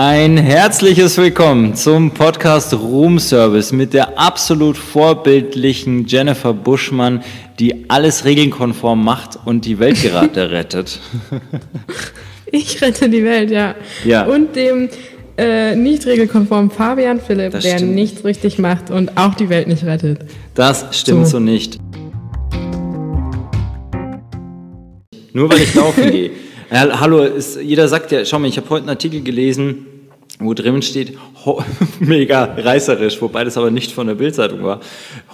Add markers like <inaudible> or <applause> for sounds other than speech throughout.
Ein herzliches Willkommen zum Podcast Room Service mit der absolut vorbildlichen Jennifer Buschmann, die alles regelkonform macht und die Welt gerade <laughs> rettet. Ich rette die Welt, ja. Ja. Und dem äh, nicht regelkonformen Fabian Philipp, Das der stimmt. nichts richtig macht und auch die Welt nicht rettet. Das stimmt so, So. nicht. Nur weil ich laufen <laughs> gehe. Ja, hallo, ist, jeder sagt ja, schau mal, ich habe heute einen Artikel gelesen, wo drin steht, <laughs> mega reißerisch, wobei das aber nicht von der Bildzeitung war.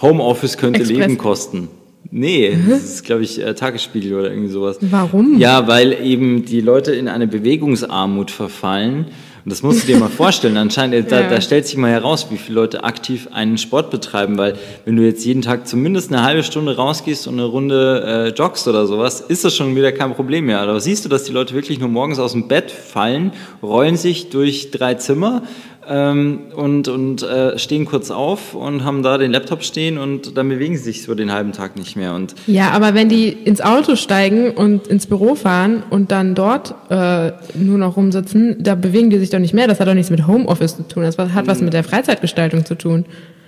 Homeoffice könnte Express. Leben kosten. Nee, das ist, glaube ich, äh, Tagesspiegel oder irgendwie sowas. Warum? Ja, weil eben die Leute in eine Bewegungsarmut verfallen. Und das musst du dir mal vorstellen. Anscheinend, da, Ja. da stellt sich mal heraus, wie viele Leute aktiv einen Sport betreiben, weil wenn du jetzt jeden Tag zumindest eine halbe Stunde rausgehst und eine Runde äh, joggst oder sowas, ist das schon wieder kein Problem mehr. Aber siehst du, dass die Leute wirklich nur morgens aus dem Bett fallen, rollen sich durch drei Zimmer ähm, und, und äh, stehen kurz auf und haben da den Laptop stehen und dann bewegen sie sich so den halben Tag nicht mehr. Und Ja, aber wenn die ins Auto steigen und ins Büro fahren und dann dort äh, nur noch rumsitzen, da bewegen die sich doch nicht mehr. Das hat doch nichts mit Homeoffice zu tun. Das hat was mit der Freizeitgestaltung zu tun.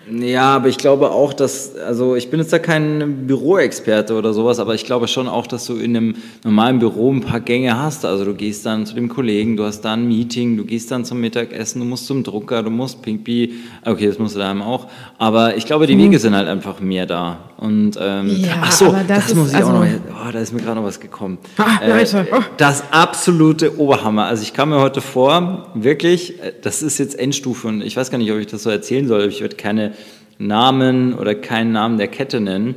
Ja, aber ich glaube auch, dass, also ich bin jetzt da kein Büroexperte oder sowas, aber ich glaube schon auch, dass du in einem normalen Büro ein paar Gänge hast. Also du gehst dann zu dem Kollegen, du hast da ein Meeting, du gehst dann zum Mittagessen, du musst zum Drucker, du musst Pinkby, okay, das musst du daheim auch. Aber ich glaube, die Wege sind halt einfach mehr da. Und ähm, Ja, ach so, aber das das, muss ich also- auch noch. Oh, da ist mir gerade noch was gekommen. Ah, Leute, oh. Das absolute Oberhammer. Also ich kam mir heute vor, wirklich, äh, das ist jetzt Endstufe und ich weiß gar nicht, ob ich das so erzählen soll. aber Ich werde keine Namen oder keinen Namen der Kette nennen.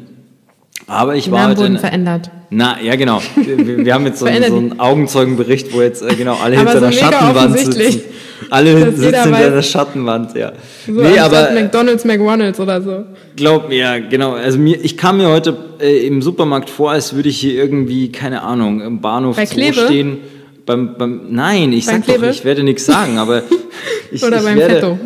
Aber ich Die war Namen heute. wurden in- verändert. na, ja, genau. Wir, wir haben jetzt so, einen- so einen Augenzeugenbericht, wo jetzt äh, genau alle hinter so der Schattenwand sitzen. Alle sitzen hinter der Schattenwand, ja. So nee, aber McDonalds, McDonalds oder so. Glaub mir, ja, genau. Also mir, ich kam mir heute äh, im Supermarkt vor, als würde ich hier irgendwie, keine Ahnung, im Bahnhof Bei Zoo Klebe? stehen. Beim, beim, nein, ich Beim sag doch, Klebe? ich werde nichts sagen, aber <laughs> ich, Oder ich beim werde, Fetto.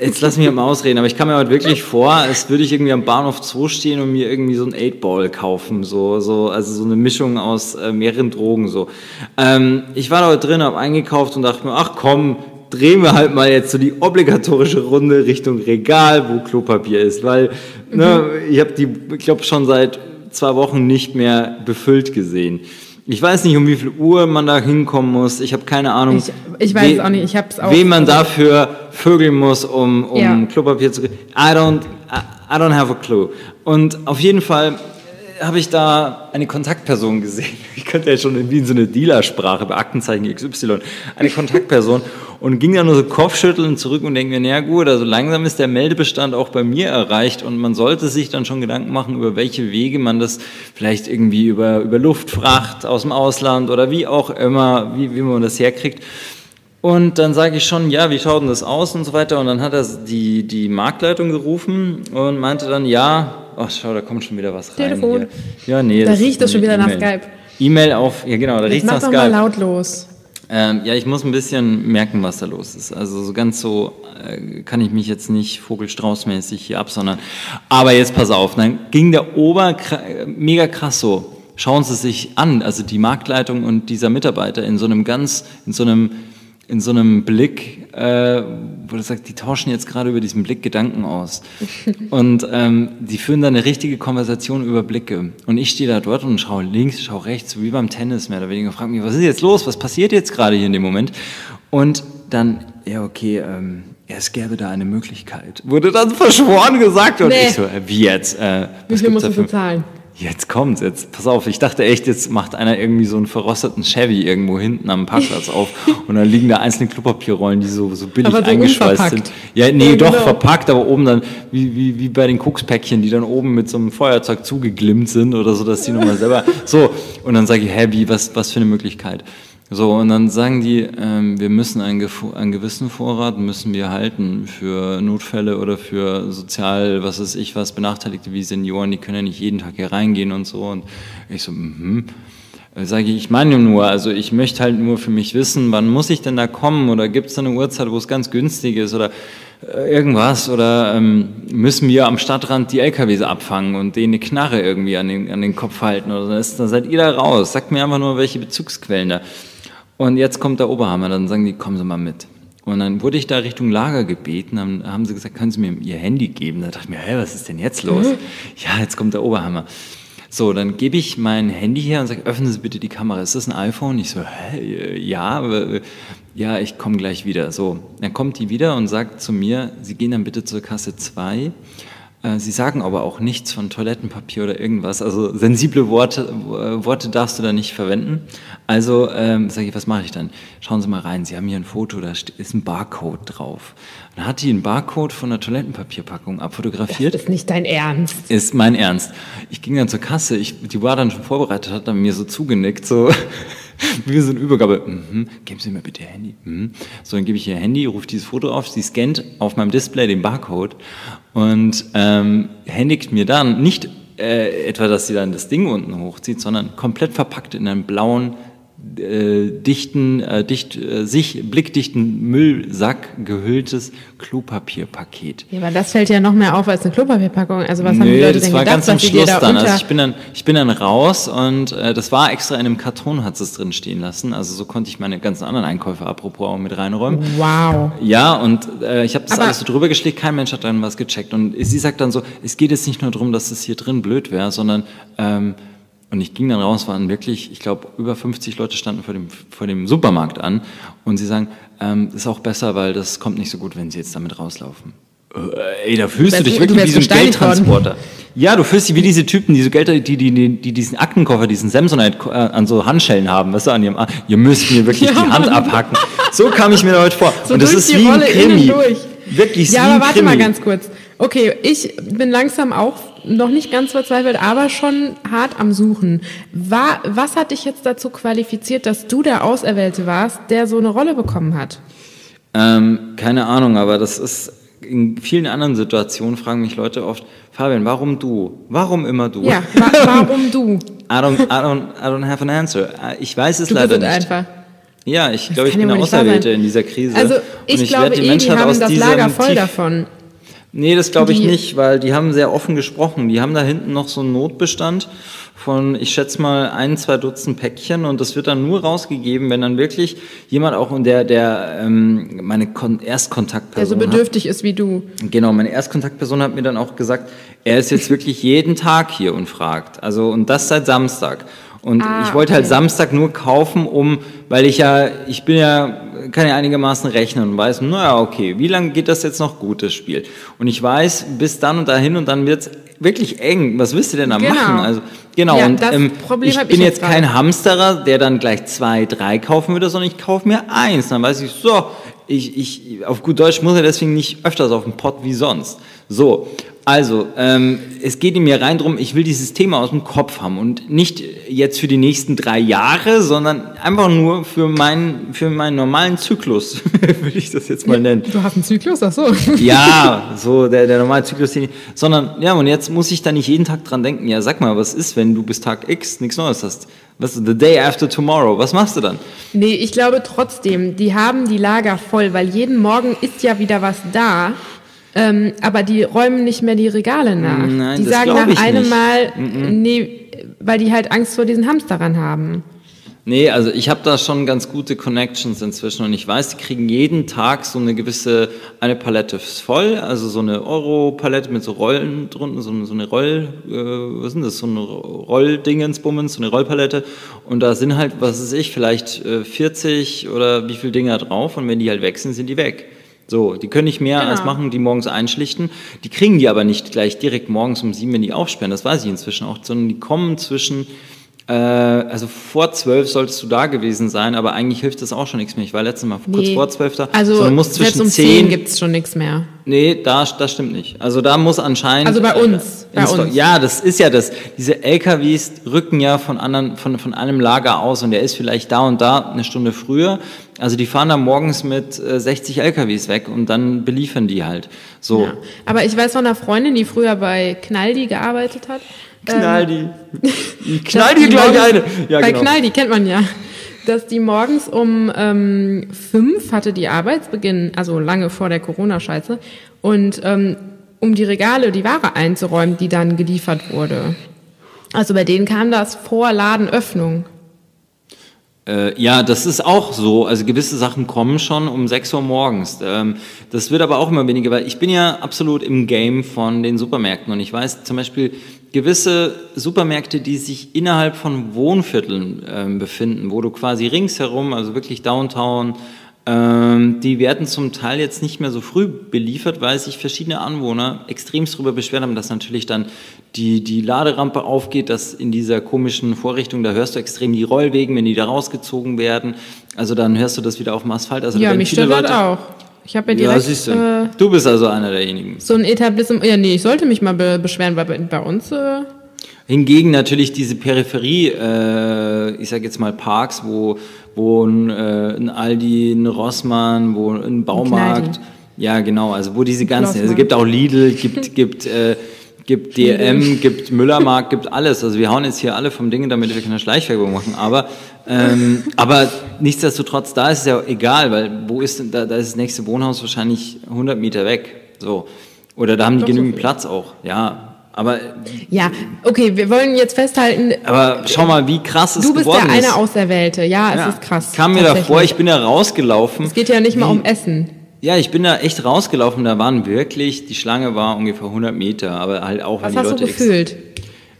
Jetzt lass mich mal ausreden, aber ich kam mir heute wirklich vor, als würde ich irgendwie am Bahnhof Zoo stehen und mir irgendwie so ein 8-Ball kaufen, so, so, also so eine Mischung aus äh, mehreren Drogen, so. Ähm, ich war da heute drin, habe eingekauft und dachte mir, ach komm, drehen wir halt mal jetzt so die obligatorische Runde Richtung Regal, wo Klopapier ist, weil ne, ich habe die, ich glaube, schon seit zwei Wochen nicht mehr befüllt gesehen. Ich weiß nicht, um wie viel Uhr man da hinkommen muss. Ich habe keine Ahnung. Ich- ich weiß es auch nicht. Ich hab's auch- Wen man dafür vögeln muss, um, um Ja. Klopapier zu kriegen. I don't, I, don't have a clue. Und auf jeden Fall habe ich da eine Kontaktperson gesehen. <laughs> Ich könnte ja schon wie in so eine Dealersprache bei Aktenzeichen XY. Eine Kontaktperson und ging dann nur so Kopfschütteln zurück und denke mir, naja gut, also langsam ist der Meldebestand auch bei mir erreicht und man sollte sich dann schon Gedanken machen, über welche Wege man das vielleicht irgendwie über, über Luftfracht aus dem Ausland oder wie auch immer, wie, wie man das herkriegt. Und dann sage ich schon, ja, wie schaut denn das aus und so weiter. Und dann hat er die, die Marktleitung gerufen und meinte dann, ja, ach schau, da kommt schon wieder was rein. Telefon. Hier. Ja, nee. Da das riecht das schon wieder nach E-Mail. Skype. E-Mail auf, ja genau, da riecht mach nach doch mal Skype. lautlos. Ähm, ja, ich muss ein bisschen merken, was da los ist. Also so ganz so äh, kann ich mich jetzt nicht Vogelstraußmäßig hier absondern. Aber jetzt pass auf, dann ging der Ober mega krass so. Schauen Sie sich an, also die Marktleitung und dieser Mitarbeiter in so einem ganz, in so einem, in so einem Blick, äh, wo du sagst, die tauschen jetzt gerade über diesen Blick Gedanken aus. <laughs> Und ähm, die führen dann eine richtige Konversation über Blicke. Und ich stehe da dort und schaue links, schaue rechts, so wie beim Tennis mehr oder weniger, frage mich, was ist jetzt los, was passiert jetzt gerade hier in dem Moment? Und dann, ja okay, ähm, es gäbe da eine Möglichkeit. Wurde dann verschworen gesagt und Nee. ich so, äh, wie jetzt? Äh, Wie viel musst du dafür? bezahlen? Jetzt kommt's, jetzt pass auf, ich dachte echt, jetzt macht einer irgendwie so einen verrosteten Chevy irgendwo hinten am Parkplatz auf <laughs> und dann liegen da einzelne Klopapierrollen, die so, so billig so eingeschweißt sind. Ja, nee, Ja, doch, genau. verpackt, aber oben dann, wie, wie, wie bei den Kokspäckchen, die dann oben mit so einem Feuerzeug zugeglimmt sind oder so, dass die nochmal selber, <laughs> so, und dann sage ich, hä, wie, was, was für eine Möglichkeit? So, und dann sagen die, ähm, wir müssen einen, einen gewissen Vorrat müssen wir halten für Notfälle oder für sozial, was weiß ich was, Benachteiligte wie Senioren, die können ja nicht jeden Tag hier reingehen und so. Und ich so, mhm. Sage ich, ich meine nur, also ich möchte halt nur für mich wissen, wann muss ich denn da kommen oder gibt es eine Uhrzeit, wo es ganz günstig ist oder äh, irgendwas oder ähm, müssen wir am Stadtrand die LKWs abfangen und denen eine Knarre irgendwie an den, an den Kopf halten oder so. Dann seid ihr da raus. Sagt mir einfach nur, welche Bezugsquellen da. Und jetzt kommt der Oberhammer, dann sagen die, kommen Sie mal mit. Und dann wurde ich da Richtung Lager gebeten, dann haben sie gesagt, können Sie mir Ihr Handy geben? Da dachte ich mir, hä, was ist denn jetzt los? Ja, jetzt kommt der Oberhammer. So, dann gebe ich mein Handy her und sage, öffnen Sie bitte die Kamera. Ist das ein iPhone? Ich so, hä, ja, ja, ich komme gleich wieder. So, dann kommt die wieder und sagt zu mir, Sie gehen dann bitte zur Kasse 2 äh, Sie sagen aber auch nichts von Toilettenpapier oder irgendwas. Also sensible Worte, äh, Worte darfst du da nicht verwenden. Also ähm, sage ich, was mache ich dann? Schauen Sie mal rein. Sie haben hier ein Foto, da ist ein Barcode drauf. Dann hat die einen Barcode von einer Toilettenpapierpackung abfotografiert. Das ist nicht dein Ernst. Ist mein Ernst. Ich ging dann zur Kasse. Ich, die war dann schon vorbereitet, hat dann mir so zugenickt, so wie so eine Übergabe. Mhm, geben Sie mir bitte Ihr Handy. Mhm. So, dann gebe ich ihr Handy, rufe dieses Foto auf, sie scannt auf meinem Display den Barcode und ähm, händigt mir dann nicht äh, etwa, dass sie dann das Ding unten hochzieht, sondern komplett verpackt in einem blauen dichten, äh, dicht, äh, sich blickdichten Müllsack gehülltes Klopapierpaket. Ja, aber das fällt ja noch mehr auf als eine Klopapierpackung. Also was haben die Nö, Leute das denn war gedacht, ganz am Schluss da dann. Also ich bin dann, ich bin dann raus und äh, das war extra in einem Karton, hat es drin stehen lassen. Also so konnte ich meine ganzen anderen Einkäufe apropos auch mit reinräumen. wow. Ja, und äh, ich habe das Aber- alles so drüber geschlägt, kein Mensch hat dann was gecheckt. Und sie sagt dann so, es geht jetzt nicht nur darum, dass es hier drin blöd wäre, sondern ähm, und ich ging dann raus, waren wirklich, ich glaube, über 50 Leute standen vor dem, vor dem Supermarkt an und sie sagen, ähm, ist auch besser, weil das kommt nicht so gut, wenn sie jetzt damit rauslaufen. Äh, ey, da fühlst du dich wirklich wie so ein. Geldtransporter. Ja, du fühlst dich wie diese Typen, diese Gelder, die, die, die, die diesen Aktenkoffer, diesen Samsonite äh, an so Handschellen haben, weißt du, an ihrem, Arm. ihr müsst mir wirklich <laughs> Ja, die Hand abhacken. So kam ich mir heute vor. So und das durch ist wie ein Rolle Krimi. durch. Wirklich Ja, aber warte Krimi. mal ganz kurz. Okay, ich bin langsam auch noch nicht ganz verzweifelt, aber schon hart am Suchen. War, was hat dich jetzt dazu qualifiziert, dass du der Auserwählte warst, der so eine Rolle bekommen hat? Ähm, keine Ahnung, aber das ist in vielen anderen Situationen fragen mich Leute oft, Fabian, warum du? Warum immer du? Ja, wa <laughs> warum du? I don't, I don't, I don't have an answer. Ich weiß es Du leider bist nicht. einfach. Ja, ich glaube, ich bin der Auserwählte in dieser Krise. Also Und ich, glaube werd eh, die Menschheit haben aus das Lager voll Tief- davon. Nee, das glaube ich Die- nicht, weil die haben sehr offen gesprochen. Die haben da hinten noch so einen Notbestand von, ich schätze mal, ein, zwei Dutzend Päckchen und das wird dann nur rausgegeben, wenn dann wirklich jemand auch in der, der ähm, meine Kon Der so Erstkontaktperson hat. bedürftig ist wie du. Genau, meine Erstkontaktperson hat mir dann auch gesagt, er ist jetzt wirklich jeden Tag hier und fragt. Also, und das seit Samstag. Und Ah, ich wollte halt okay. Samstag nur kaufen, um, weil ich ja, ich bin ja, kann ja einigermaßen rechnen und weiß, naja, okay, wie lange geht das jetzt noch gut, das Spiel? Und ich weiß, bis dann und dahin und dann wird's wirklich eng. Was willst du denn da Genau. machen? Also, genau, Ja, und ähm, ich bin ich jetzt jetzt kein gerade. Hamsterer, der dann gleich zwei, drei kaufen würde, sondern ich kaufe mir eins. Dann weiß ich, so, ich, ich, auf gut Deutsch muss er deswegen nicht öfters auf den Pott wie sonst. So, also, ähm, es geht mir rein drum, ich will dieses Thema aus dem Kopf haben und nicht jetzt für die nächsten drei Jahre, sondern einfach nur für meinen, für meinen normalen Zyklus, <laughs> würde ich das jetzt mal nennen. Du hast einen Zyklus, ach so. <laughs> Ja, <laughs> so der, der normale Zyklus, den ich, sondern, ja, und jetzt muss ich da nicht jeden Tag dran denken, ja, sag mal, was ist, wenn du bis Tag X nichts Neues hast? Was, the day after tomorrow, was machst du dann? Nee, ich glaube trotzdem, die haben die Lager voll, weil jeden Morgen ist ja wieder was da. Ähm, aber die räumen nicht mehr die Regale nach. Nein, die sagen nach einem nicht. Mal, nee, weil die halt Angst vor diesen Hamsterern haben. Nee, also ich habe da schon ganz gute Connections inzwischen und ich weiß, die kriegen jeden Tag so eine gewisse, eine Palette voll, also so eine Euro-Palette mit so Rollen drunter, so eine, so eine Roll, äh, was denn das, so eine Rolldingensbummens, so eine Rollpalette und da sind halt, was weiß ich, vielleicht äh, 40 oder wie viel Dinger drauf und wenn die halt weg sind, sind die weg. So, die können nicht mehr Genau. als machen, die morgens einschlichten. Die kriegen die aber nicht gleich direkt morgens um sieben, wenn die aufsperren, das weiß ich inzwischen auch, sondern die kommen zwischen äh, also vor zwölf solltest du da gewesen sein, aber eigentlich hilft das auch schon nichts mehr. Ich war letztes Mal kurz Nee. vor zwölf da. Also sondern muss selbst zwischen um zehn. 10 gibt's schon nichts mehr. Nee, da, das stimmt nicht. Also da muss anscheinend. Also bei uns, äh, bei uns. Ja, das ist ja das. Diese LKWs rücken ja von anderen, von, von einem Lager aus und der ist vielleicht da und da eine Stunde früher. Also die fahren da morgens mit äh, 60 LKWs weg und dann beliefern die halt. So. Ja. Aber ich weiß von einer Freundin, die früher bei Knaldi gearbeitet hat. Knall die die gleich eine. Ja, bei genau. Knaldi kennt man ja. Dass die morgens um ähm, fünf hatte die Arbeitsbeginn, also lange vor der Corona-Scheiße, und ähm, um die Regale, die Ware einzuräumen, die dann geliefert wurde. Also bei denen kam das vor Ladenöffnung. Äh, ja, das ist auch so. Also gewisse Sachen kommen schon um 6 Uhr morgens. Ähm, das wird aber auch immer weniger, weil ich bin ja absolut im Game von den Supermärkten und ich weiß zum Beispiel gewisse Supermärkte, die sich innerhalb von Wohnvierteln ähm, befinden, wo du quasi ringsherum, also wirklich Downtown, ähm, die werden zum Teil jetzt nicht mehr so früh beliefert, weil sich verschiedene Anwohner extremst darüber beschwert haben, dass natürlich dann die, die Laderampe aufgeht, dass in dieser komischen Vorrichtung, da hörst du extrem die Rollwegen, wenn die da rausgezogen werden. Also dann hörst du das wieder auf dem Asphalt. Also ja, mich stört das auch. Ich habe ja direkt. Ja. Äh, du bist also einer derjenigen. So ein Etablissement. Ja, nee, ich sollte mich mal be beschweren, weil bei, bei uns. Äh Hingegen natürlich diese Peripherie, äh, ich sage jetzt mal Parks, wo, wo ein, äh, ein Aldi, ein Rossmann, wo ein Baumarkt, ein ja genau, also wo diese ganzen, also es gibt auch Lidl, gibt, <laughs> gibt äh, gibt DM, gibt Müllermarkt, gibt alles. Also wir hauen jetzt hier alle vom Ding, damit wir keine Schleichwerbung machen. Aber, ähm, aber nichtsdestotrotz, da ist es ja egal, weil wo ist denn, da, da ist das nächste Wohnhaus wahrscheinlich 100 Meter weg. So. Oder da haben die genügend so Platz auch. Ja, aber ja, okay, wir wollen jetzt festhalten. Aber schau mal, wie krass es Du bist der eine Auserwählte. Ja, ja, es ist krass. Kam mir davor, ich bin da rausgelaufen. Es geht ja nicht mal um Essen. Ja, ich bin da echt rausgelaufen. Da waren wirklich, die Schlange war ungefähr 100 Meter, aber halt auch, Was weil die Leute. Was hast du gefühlt?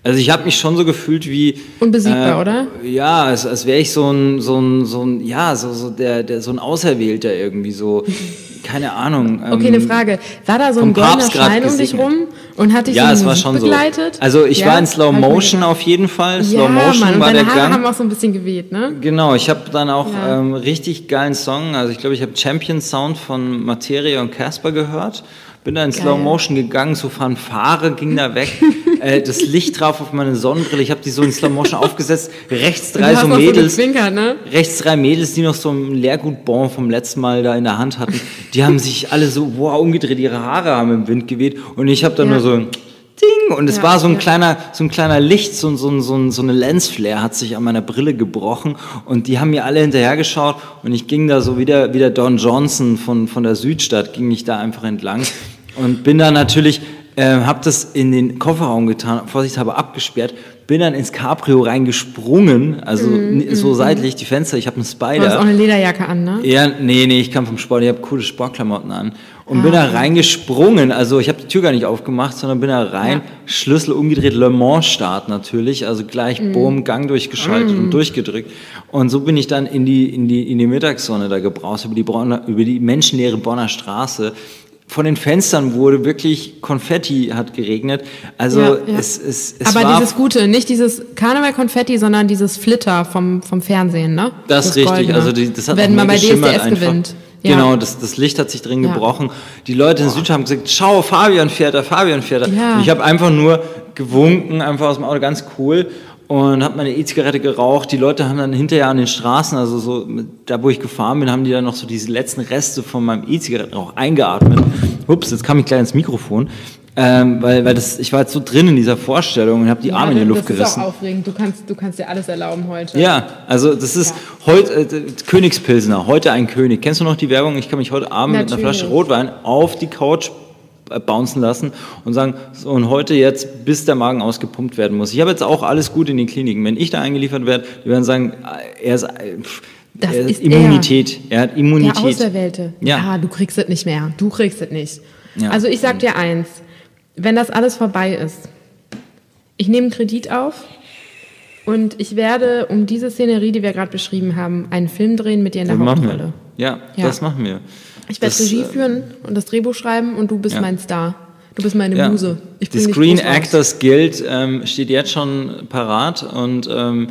Also ich habe mich schon so gefühlt wie unbesiegbar, äh, oder? Ja, als, als wäre ich so ein so ein so ein ja so so der der so ein Auserwählter irgendwie so <laughs> keine Ahnung. Ähm, okay, eine Frage. War da so ein goldener Schein um dich rum und hat dich ja, so es war schon begleitet? So. Also ich ja? war in Slow Motion auf jeden Fall. Slow ja, Motion Mann. Und war deine der Haare Gang. haben auch so ein bisschen geweht, ne? Genau, ich habe dann auch ja. ähm, richtig geilen Song. Also ich glaube, ich habe Champion Sound von Materia und Casper gehört. Bin da in. Slow Motion gegangen, so Fanfare ging da weg. <laughs> äh, das Licht drauf auf meine Sonnenbrille. Ich habe die so in Slow Motion aufgesetzt. Rechts drei so Mädels. So ne? Rechts drei Mädels, die noch so ein Leergutbon vom letzten Mal da in der Hand hatten. Die haben sich alle so wow umgedreht, ihre Haare haben im Wind geweht. Und ich habe dann ja. nur so Ding! Und es ja, war so ein ja. kleiner, so ein kleiner Licht, so, so, so, so eine Lensflare hat sich an meiner Brille gebrochen und die haben mir alle hinterhergeschaut und ich ging da so wieder, wie der Don Johnson von, von der Südstadt, ging ich da einfach entlang und bin da natürlich, äh, habe das in den Kofferraum getan, vorsichtshalber abgesperrt, bin dann ins Cabrio reingesprungen, also mm, so mm, seitlich die Fenster, ich habe einen Spider. Du hast auch eine Lederjacke an, ne? Ja, nee, nee, ich kam vom Sport, ich habe coole Sportklamotten an und ah. bin da reingesprungen. Also ich habe die Tür gar nicht aufgemacht, sondern bin da rein, ja. Schlüssel umgedreht, Le Mans Start natürlich, also gleich mm. Boom, Gang durchgeschaltet und durchgedrückt. Und so bin ich dann in die in die in die Mittagssonne da gebraust über die Bonner, über die menschenleere Bonner Straße. Von den Fenstern wurde wirklich Konfetti hat geregnet. Also ja, ja. Es, es, es Aber dieses Gute, nicht dieses Karneval-Konfetti, sondern dieses Flitter vom, vom Fernsehen, ne? Das, ist richtig. Goldene. Also die, das hat Wenn man bei DSDS einfach. gewinnt. Ja. Genau, das, das Licht hat sich drin gebrochen. Die Leute in Südstadt haben gesagt, schau, Fabian fährt da, Fabian fährt da. Ja. ich habe einfach nur gewunken, einfach aus dem Auto, ganz cool. Und habe meine E-Zigarette geraucht. Die Leute haben dann hinterher an den Straßen, also so da, wo ich gefahren bin, haben die dann noch so diese letzten Reste von meinem E-Zigarettenrauch eingeatmet. Ups, jetzt kam ich gleich ins Mikrofon. Ähm, weil, weil das, ich war jetzt so drin in dieser Vorstellung und habe die ja, Arme in die Luft gerissen. Das ist auch aufregend. Du kannst, du kannst dir alles erlauben heute. Ja, also das ist ja. heute äh, Königspilsner, heute ein König. Kennst du noch die Werbung? Ich kann mich heute Abend Natürlich. mit einer Flasche Rotwein auf die Couch bouncen lassen und sagen, so und heute jetzt, bis der Magen ausgepumpt werden muss. Ich habe jetzt auch alles gut in den Kliniken. Wenn ich da eingeliefert werde, die werden sagen, äh, er ist, äh, das er ist Immunität. Er, er hat Immunität. Der Auserwählte. Ja. ja, du kriegst es nicht mehr. Du kriegst es nicht. Ja. Also ich sag dir eins wenn das alles vorbei ist, ich nehme einen Kredit auf und ich werde um diese Szenerie, die wir gerade beschrieben haben, einen Film drehen mit dir in der das Hauptrolle. Ja, ja, das machen wir. Ich werde Regie äh, führen und das Drehbuch schreiben und du bist ja. mein Star. Du bist meine ja. Muse. Ich die Screen Actors Guild ähm, steht jetzt schon parat und ähm,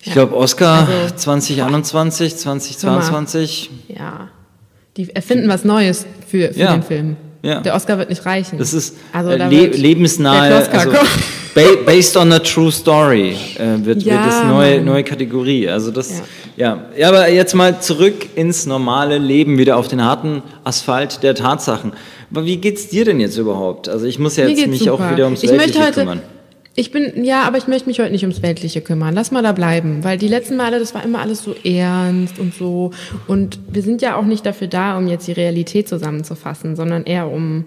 ich ja. glaube Oscar also, 2021, 2022. Ja, die erfinden was Neues für, für den Film. Ja. Der Oscar wird nicht reichen. Das ist also, äh, le lebensnahe, also, based on a true story äh, wird, ja, wird das neue, neue Kategorie. Also das, ja. ja. ja. aber jetzt mal zurück ins normale Leben, wieder auf den harten Asphalt der Tatsachen. Aber wie geht's dir denn jetzt überhaupt? Also ich muss ja jetzt mich super. auch wieder ums Weltliche kümmern. Ich bin, ja, aber ich möchte mich heute nicht ums Weltliche kümmern. Lass mal da bleiben, weil die letzten Male, das war immer alles so ernst und so. Und wir sind ja auch nicht dafür da, um jetzt die Realität zusammenzufassen, sondern eher um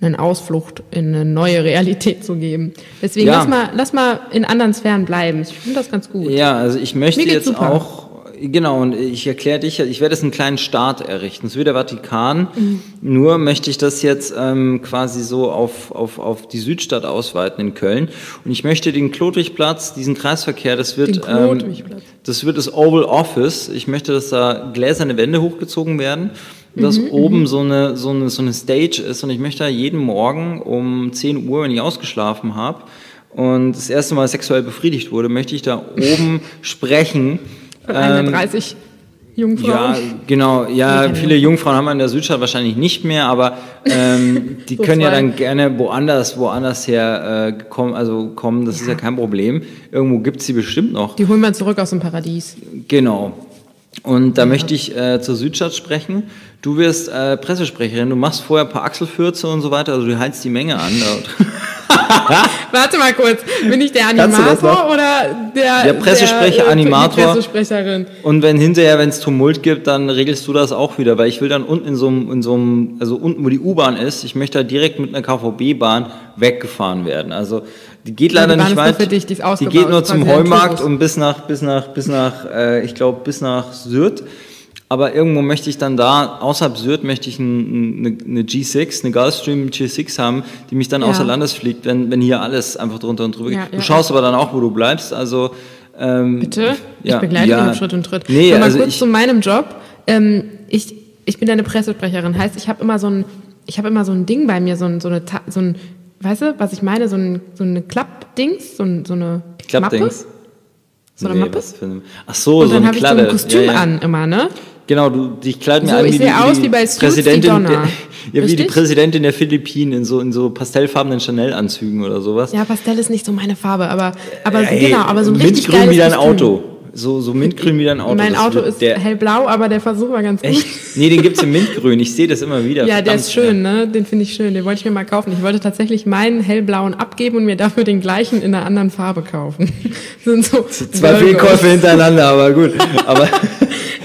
einen Ausflucht in eine neue Realität zu geben. Deswegen Ja. lass mal, lass mal in anderen Sphären bleiben. Ich finde das ganz gut. Ja, also ich möchte jetzt super. auch, genau, und ich erkläre dich, ich werde jetzt einen kleinen Staat errichten. Es wird der Vatikan, Mhm. nur möchte ich das jetzt ähm, quasi so auf, auf, auf die Südstadt ausweiten in Köln. Und ich möchte den Klodwigplatz, diesen Kreisverkehr, das wird, Klodwigplatz. das wird das Oval Office. Ich möchte, dass da gläserne Wände hochgezogen werden. Dass Mhm, oben so eine, so, eine, so eine Stage ist und ich möchte da jeden Morgen um 10 Uhr, wenn ich ausgeschlafen habe und das erste Mal sexuell befriedigt wurde, möchte ich da oben <laughs> sprechen. Einer 30 Jungfrauen. Ja, genau. Ja, viele Jungfrauen haben wir in der Südstadt wahrscheinlich nicht mehr, aber ähm, die <laughs> So können ja zwei. dann gerne woanders, woanders her äh, kommen, also kommen. Das ist ja kein Problem. Irgendwo gibt's sie bestimmt noch. Die holen wir zurück aus dem Paradies. Genau. Und da möchte ich äh, zur Südstadt sprechen. Du wirst äh, Pressesprecherin, du machst vorher ein paar Achselfürze und so weiter, also du heizt die Menge an. <laughs> <laughs> Warte mal kurz, bin ich der Animator oder der, Der Pressesprecher, der, äh, Animator. Die Pressesprecherin. Und wenn hinterher, wenn es Tumult gibt, dann regelst du das auch wieder, weil ich will dann unten in so einem, in so einem also unten, wo die U-Bahn ist, ich möchte da direkt mit einer KVB-Bahn weggefahren werden. Also die geht die leider Bahn nicht weit. für dich, die ist die geht nur zum Heumarkt und bis nach, bis nach, bis nach, äh, ich glaube, bis nach Syrt. Aber irgendwo möchte ich dann da, außerhalb Syrt, möchte ich ein, eine, eine G6, eine Gulfstream G6 haben, die mich dann Ja. außer Landes fliegt, wenn, wenn hier alles einfach drunter und drüber geht. Ja, du ja, schaust aber dann auch, wo du bleibst. Also ähm, Bitte? Ich ja, begleite ja. Schritt und Tritt. Nee, Noch mal also kurz ich, zu meinem Job. Ähm, ich, ich bin eine Pressesprecherin. Heißt, ich habe immer so ein, ich habe immer so ein Ding bei mir, so ein, so eine, so ein, weißt du, was ich meine, so ein, so eine Klappdings, so, ein, so eine Mappe. Klappdings. So eine Nee, Mappe. eine- Ach so, Und so dann eine habe ich so ein Kostüm ja, ja. an immer, ne? Genau, du, dich kleiden mir So, an ich wie die, aus wie die Präsidentin, der, <laughs> ja, wie die? Präsidentin der Philippinen in so, in so pastellfarbenen Chanel-Anzügen oder sowas. Ja, Pastell ist nicht so meine Farbe, aber, aber Ey, genau, aber so ein richtig Mintgrün geiles wie dein. Auto. So, so mintgrün wie dein Auto. Mein Das Auto ist der, hellblau, aber der Versuch war ganz gut. Echt? Nee, den gibt's in <laughs> Mintgrün. Ich sehe das immer wieder. Ja, der Verdammt, ist schön, ne? Den finde ich schön. Den wollte ich mir mal kaufen. Ich wollte tatsächlich meinen hellblauen abgeben und mir dafür den gleichen in einer anderen Farbe kaufen. <laughs> sind so Zwei. Fehlkäufe hintereinander, aber gut. Aber,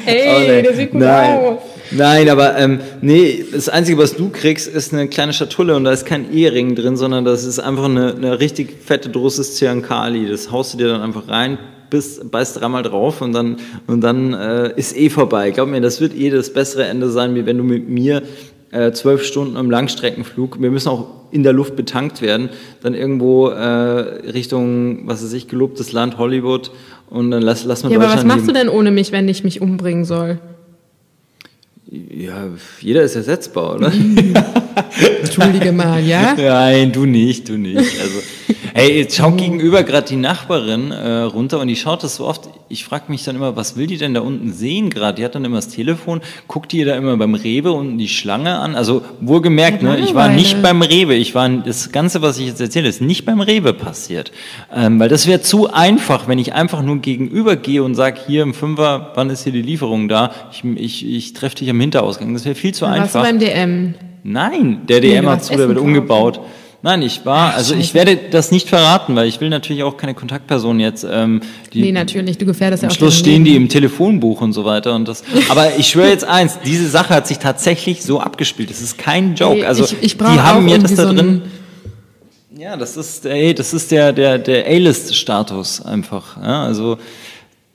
Ey, aber nee. der sieht gut Nein. aus. Nein, aber ähm, nee, das Einzige, was du kriegst, ist eine kleine Schatulle und da ist kein Ehering drin, sondern das ist einfach eine, eine richtig fette Drosses Ziankali. Das haust du dir dann einfach rein, bist, beißt dreimal drauf und dann, und dann äh, ist eh vorbei. Glaub mir, das wird eh das bessere Ende sein, wie wenn du mit mir äh, zwölf Stunden im Langstreckenflug, wir müssen auch in der Luft betankt werden, dann irgendwo äh, Richtung, was weiß ich, gelobtes Land, Hollywood und dann lass, lass mal Ja, aber was machst du denn ohne mich, wenn ich mich umbringen soll? Ja, jeder ist ersetzbar, oder? <laughs> Entschuldige mal, ja? Nein, du nicht, du nicht. Also, hey, jetzt schaut gegenüber gerade die Nachbarin äh, runter und die schaut das so oft. Ich frage mich dann immer, was will die denn da unten sehen gerade? Die hat dann immer das Telefon, guckt die da immer beim Rewe unten die Schlange an. Also wohlgemerkt, Ja, ne, ich war nicht beim Rewe. Ich war das Ganze, was ich jetzt erzähle, ist nicht beim Rewe passiert, ähm, weil das wäre zu einfach, wenn ich einfach nur gegenüber gehe und sage, hier im Fünfer, wann ist hier die Lieferung da? Ich, ich, ich treffe dich am Hinterausgang. Das wäre viel zu Dann warst du einfach. beim DM. Nein, der Nee, DM du hat zu, der wird umgebaut. Nein, ich war, also ich werde das nicht verraten, weil ich will natürlich auch keine Kontaktperson jetzt. Ähm, die, Nee, natürlich, du gefährdest ja Am auch Schluss dein stehen die im Telefonbuch und so weiter und das. Aber ich schwöre jetzt eins: Diese Sache hat sich tatsächlich so abgespielt. Das ist kein Joke. Also ich, ich die haben mir das da so drin. ein- Ja, das ist, ey, das ist der der der A-List-Status einfach. Ja, also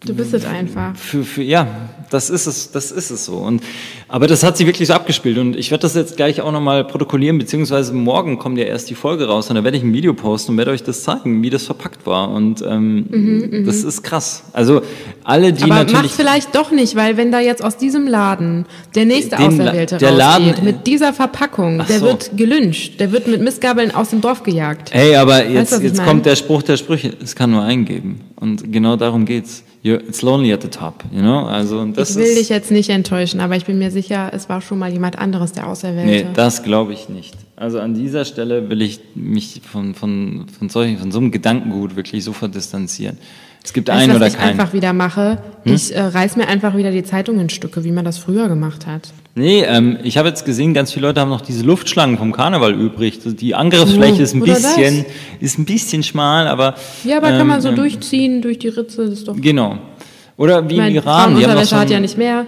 Du bist es einfach. für, für, ja, das ist es, das ist es so. Und, aber das hat sich wirklich so abgespielt und ich werde das jetzt gleich auch nochmal protokollieren, beziehungsweise morgen kommt ja erst die Folge raus und da werde ich ein Video posten und werde euch das zeigen, wie das verpackt war. Und ähm, das ist krass. Also alle, die Mhm, Aber natürlich. mach's vielleicht doch nicht, weil wenn da jetzt aus diesem Laden der nächste Auserwählte der Laden- rausgeht, mit dieser Verpackung, der so. wird gelünscht, der wird mit Missgabeln aus dem Dorf gejagt. Hey, aber jetzt, ich jetzt kommt der Spruch der Sprüche, es kann nur eingeben. Und genau darum geht's. It's lonely at the top, you know? Also, und das ich will ist, dich jetzt nicht enttäuschen, aber ich bin mir sicher, es war schon mal jemand anderes der Auserwählte. Nee, das glaube ich nicht. Also an dieser Stelle will ich mich von, von, von, solchen, von so einem Gedankengut wirklich sofort distanzieren. Es gibt weißt, einen was oder ich keinen. Hm? einfach wieder mache? Ich äh, reiß mir einfach wieder die Zeitung in Stücke, wie man das früher gemacht hat. Nee, ähm, ich habe jetzt gesehen, ganz viele Leute haben noch diese Luftschlangen vom Karneval übrig. Die Angriffsfläche ist ein oder bisschen, ist ein bisschen schmal, aber. Ja, aber kann ähm, man so ähm, durchziehen durch die Ritze, das ist doch. Genau. Oder wie Ich im Iran, die haben noch so hat ja nicht mehr.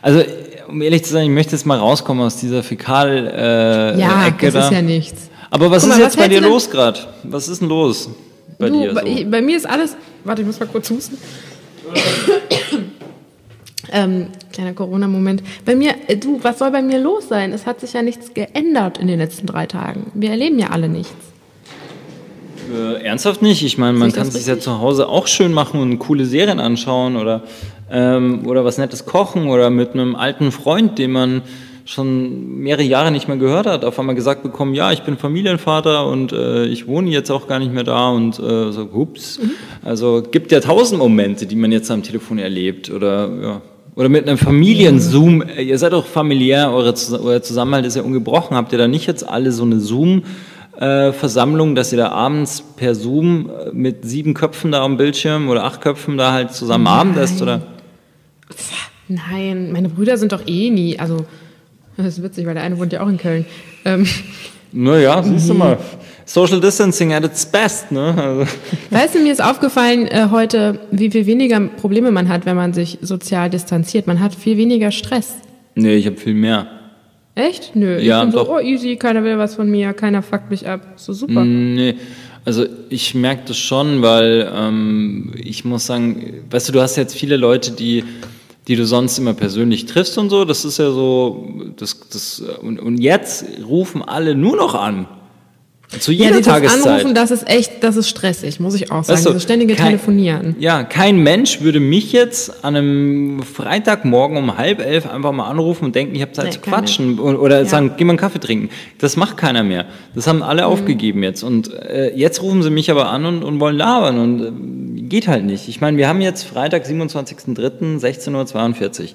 Also, um ehrlich zu sein, ich möchte jetzt mal rauskommen aus dieser Fäkal-Ecke äh, Ja, Ecke das da. ist ja nichts. Aber was Guck ist mal, jetzt was bei dir los gerade? Was ist denn los bei du, dir? bei, So? ich- bei mir ist alles. Warte, ich muss mal kurz husten. Ähm, kleiner Corona-Moment. Bei mir, äh, du, was soll bei mir los sein? Es hat sich ja nichts geändert in den letzten drei Tagen. Wir erleben ja alle nichts. Äh, ernsthaft nicht. Ich meine, man kann sich ja zu Hause auch schön machen und coole Serien anschauen oder, ähm, oder was Nettes kochen oder mit einem alten Freund, den man schon mehrere Jahre nicht mehr gehört hat, auf einmal gesagt bekommen, ja, ich bin Familienvater und äh, ich wohne jetzt auch gar nicht mehr da und äh, so, ups. Mhm. Also gibt ja tausend Momente, die man jetzt am Telefon erlebt oder ja. Oder mit einem Familienzoom, Äh, ihr seid auch familiär, eure, euer Zusammenhalt ist ja ungebrochen. Habt ihr da nicht jetzt alle so eine Zoom- äh, Versammlung, dass ihr da abends per Zoom äh, mit sieben Köpfen da am Bildschirm oder acht Köpfen da halt zusammen Abendesst oder? Nein, meine Brüder sind doch eh nie. Also, das ist witzig, weil der eine wohnt ja auch in Köln. Ähm, Naja, siehst du mal. Social Distancing at its best, ne? Also, <laughs> Weißt du, mir ist aufgefallen äh, heute, wie viel weniger Probleme man hat, wenn man sich sozial distanziert. Man hat viel weniger Stress. nee, ich habe viel mehr. Echt? Nö. Ja, ich bin so, doch. oh easy, keiner will was von mir, keiner fuckt mich ab. So super. Nee, also ich merke das schon, weil ähm, ich muss sagen, weißt du, du hast jetzt viele Leute, die, die du sonst immer persönlich triffst und so. Das ist ja so, das, das und, und jetzt rufen alle nur noch an. Zu Ja, jeder dieses Tageszeit. Anrufen, das ist echt, das ist stressig, muss ich auch sagen. Weißt du, Dieses ständige kein- Telefonieren. Ja, kein Mensch würde mich jetzt an einem Freitagmorgen um halb elf einfach mal anrufen und denken, ich habe Zeit Nee, zu quatschen o- oder Ja. sagen, geh mal einen Kaffee trinken. Das macht keiner mehr. Das haben alle Mhm. aufgegeben jetzt. Und äh, jetzt rufen sie mich aber an und, und wollen labern und äh, geht halt nicht. Ich meine, wir haben jetzt Freitag, 27.03., 16.42 Uhr.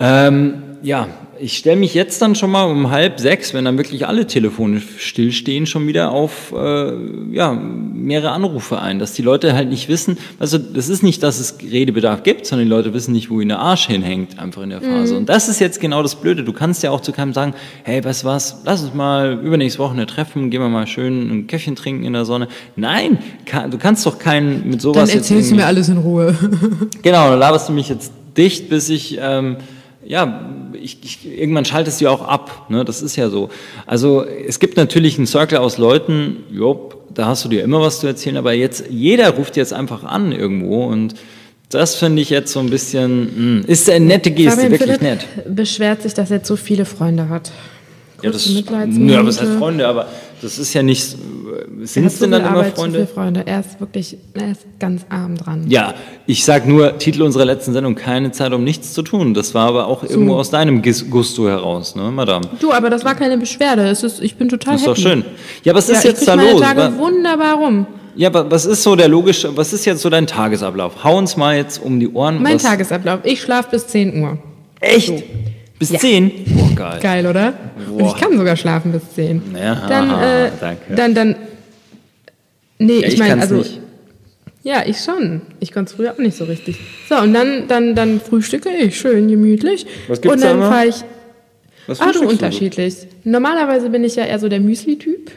Ähm, ja, ich stelle mich jetzt dann schon mal um halb sechs, wenn dann wirklich alle Telefone stillstehen, schon wieder auf äh, ja, mehrere Anrufe ein, dass die Leute halt nicht wissen, also das ist nicht, dass es Redebedarf gibt, sondern die Leute wissen nicht, wo ihnen der Arsch hinhängt, einfach in der Phase. Und das ist jetzt genau das Blöde. Du kannst ja auch zu keinem sagen, hey, du was, lass uns mal übernächste Woche treffen, gehen wir mal schön ein Käffchen trinken in der Sonne. Nein, kann, du kannst doch keinen mit sowas Dann jetzt erzählst du mir alles in Ruhe. <laughs> Genau, dann laberst du mich jetzt dicht, bis ich, ähm, ja, ich, ich, irgendwann schaltest du ja auch ab. Ne? Das ist ja so. Also es gibt natürlich einen Circle aus Leuten, jopp, da hast du dir immer was zu erzählen, aber jetzt, jeder ruft jetzt einfach an irgendwo und das finde ich jetzt so ein bisschen, mh, ist eine nette Geste, Fabian wirklich Philipp nett. beschwert sich, dass er jetzt so viele Freunde hat. Ja, das, ja, was heißt Freunde, aber das ist ja nicht, sind es so denn dann immer Arbeit, so Freunde? viele Freunde. Er ist wirklich, er ist ganz arm dran. Ja, ich sag nur, Titel unserer letzten Sendung, keine Zeit, um nichts zu tun. Das war aber auch irgendwo aus deinem Gusto heraus, ne, Madame? Du, aber das war keine Beschwerde. Es ist, ich bin total Das ist doch happy. schön. Ja, was Ja, ist ich jetzt krieg da meine los? Tage Wa- wunderbar rum. Ja, aber was ist so der logische, was ist jetzt so dein Tagesablauf? Hau uns mal jetzt um die Ohren. Mein Tagesablauf. Ich schlafe bis 10 Uhr. Echt? Bis Ja. 10? Boah, geil. Geil, oder? Und Boah. ich kann sogar schlafen bis 10. Ja, dann, aha, äh, danke. dann, dann, nee, Ja, ich ich meine, also, nicht. ja, ich schon. Ich konnte es früher auch nicht so richtig. So, und dann, dann, dann frühstücke ich schön gemütlich. Was gibt's und da dann fahre ich, Was ah, du unterschiedlich. Normalerweise bin ich ja eher so der Müsli-Typ.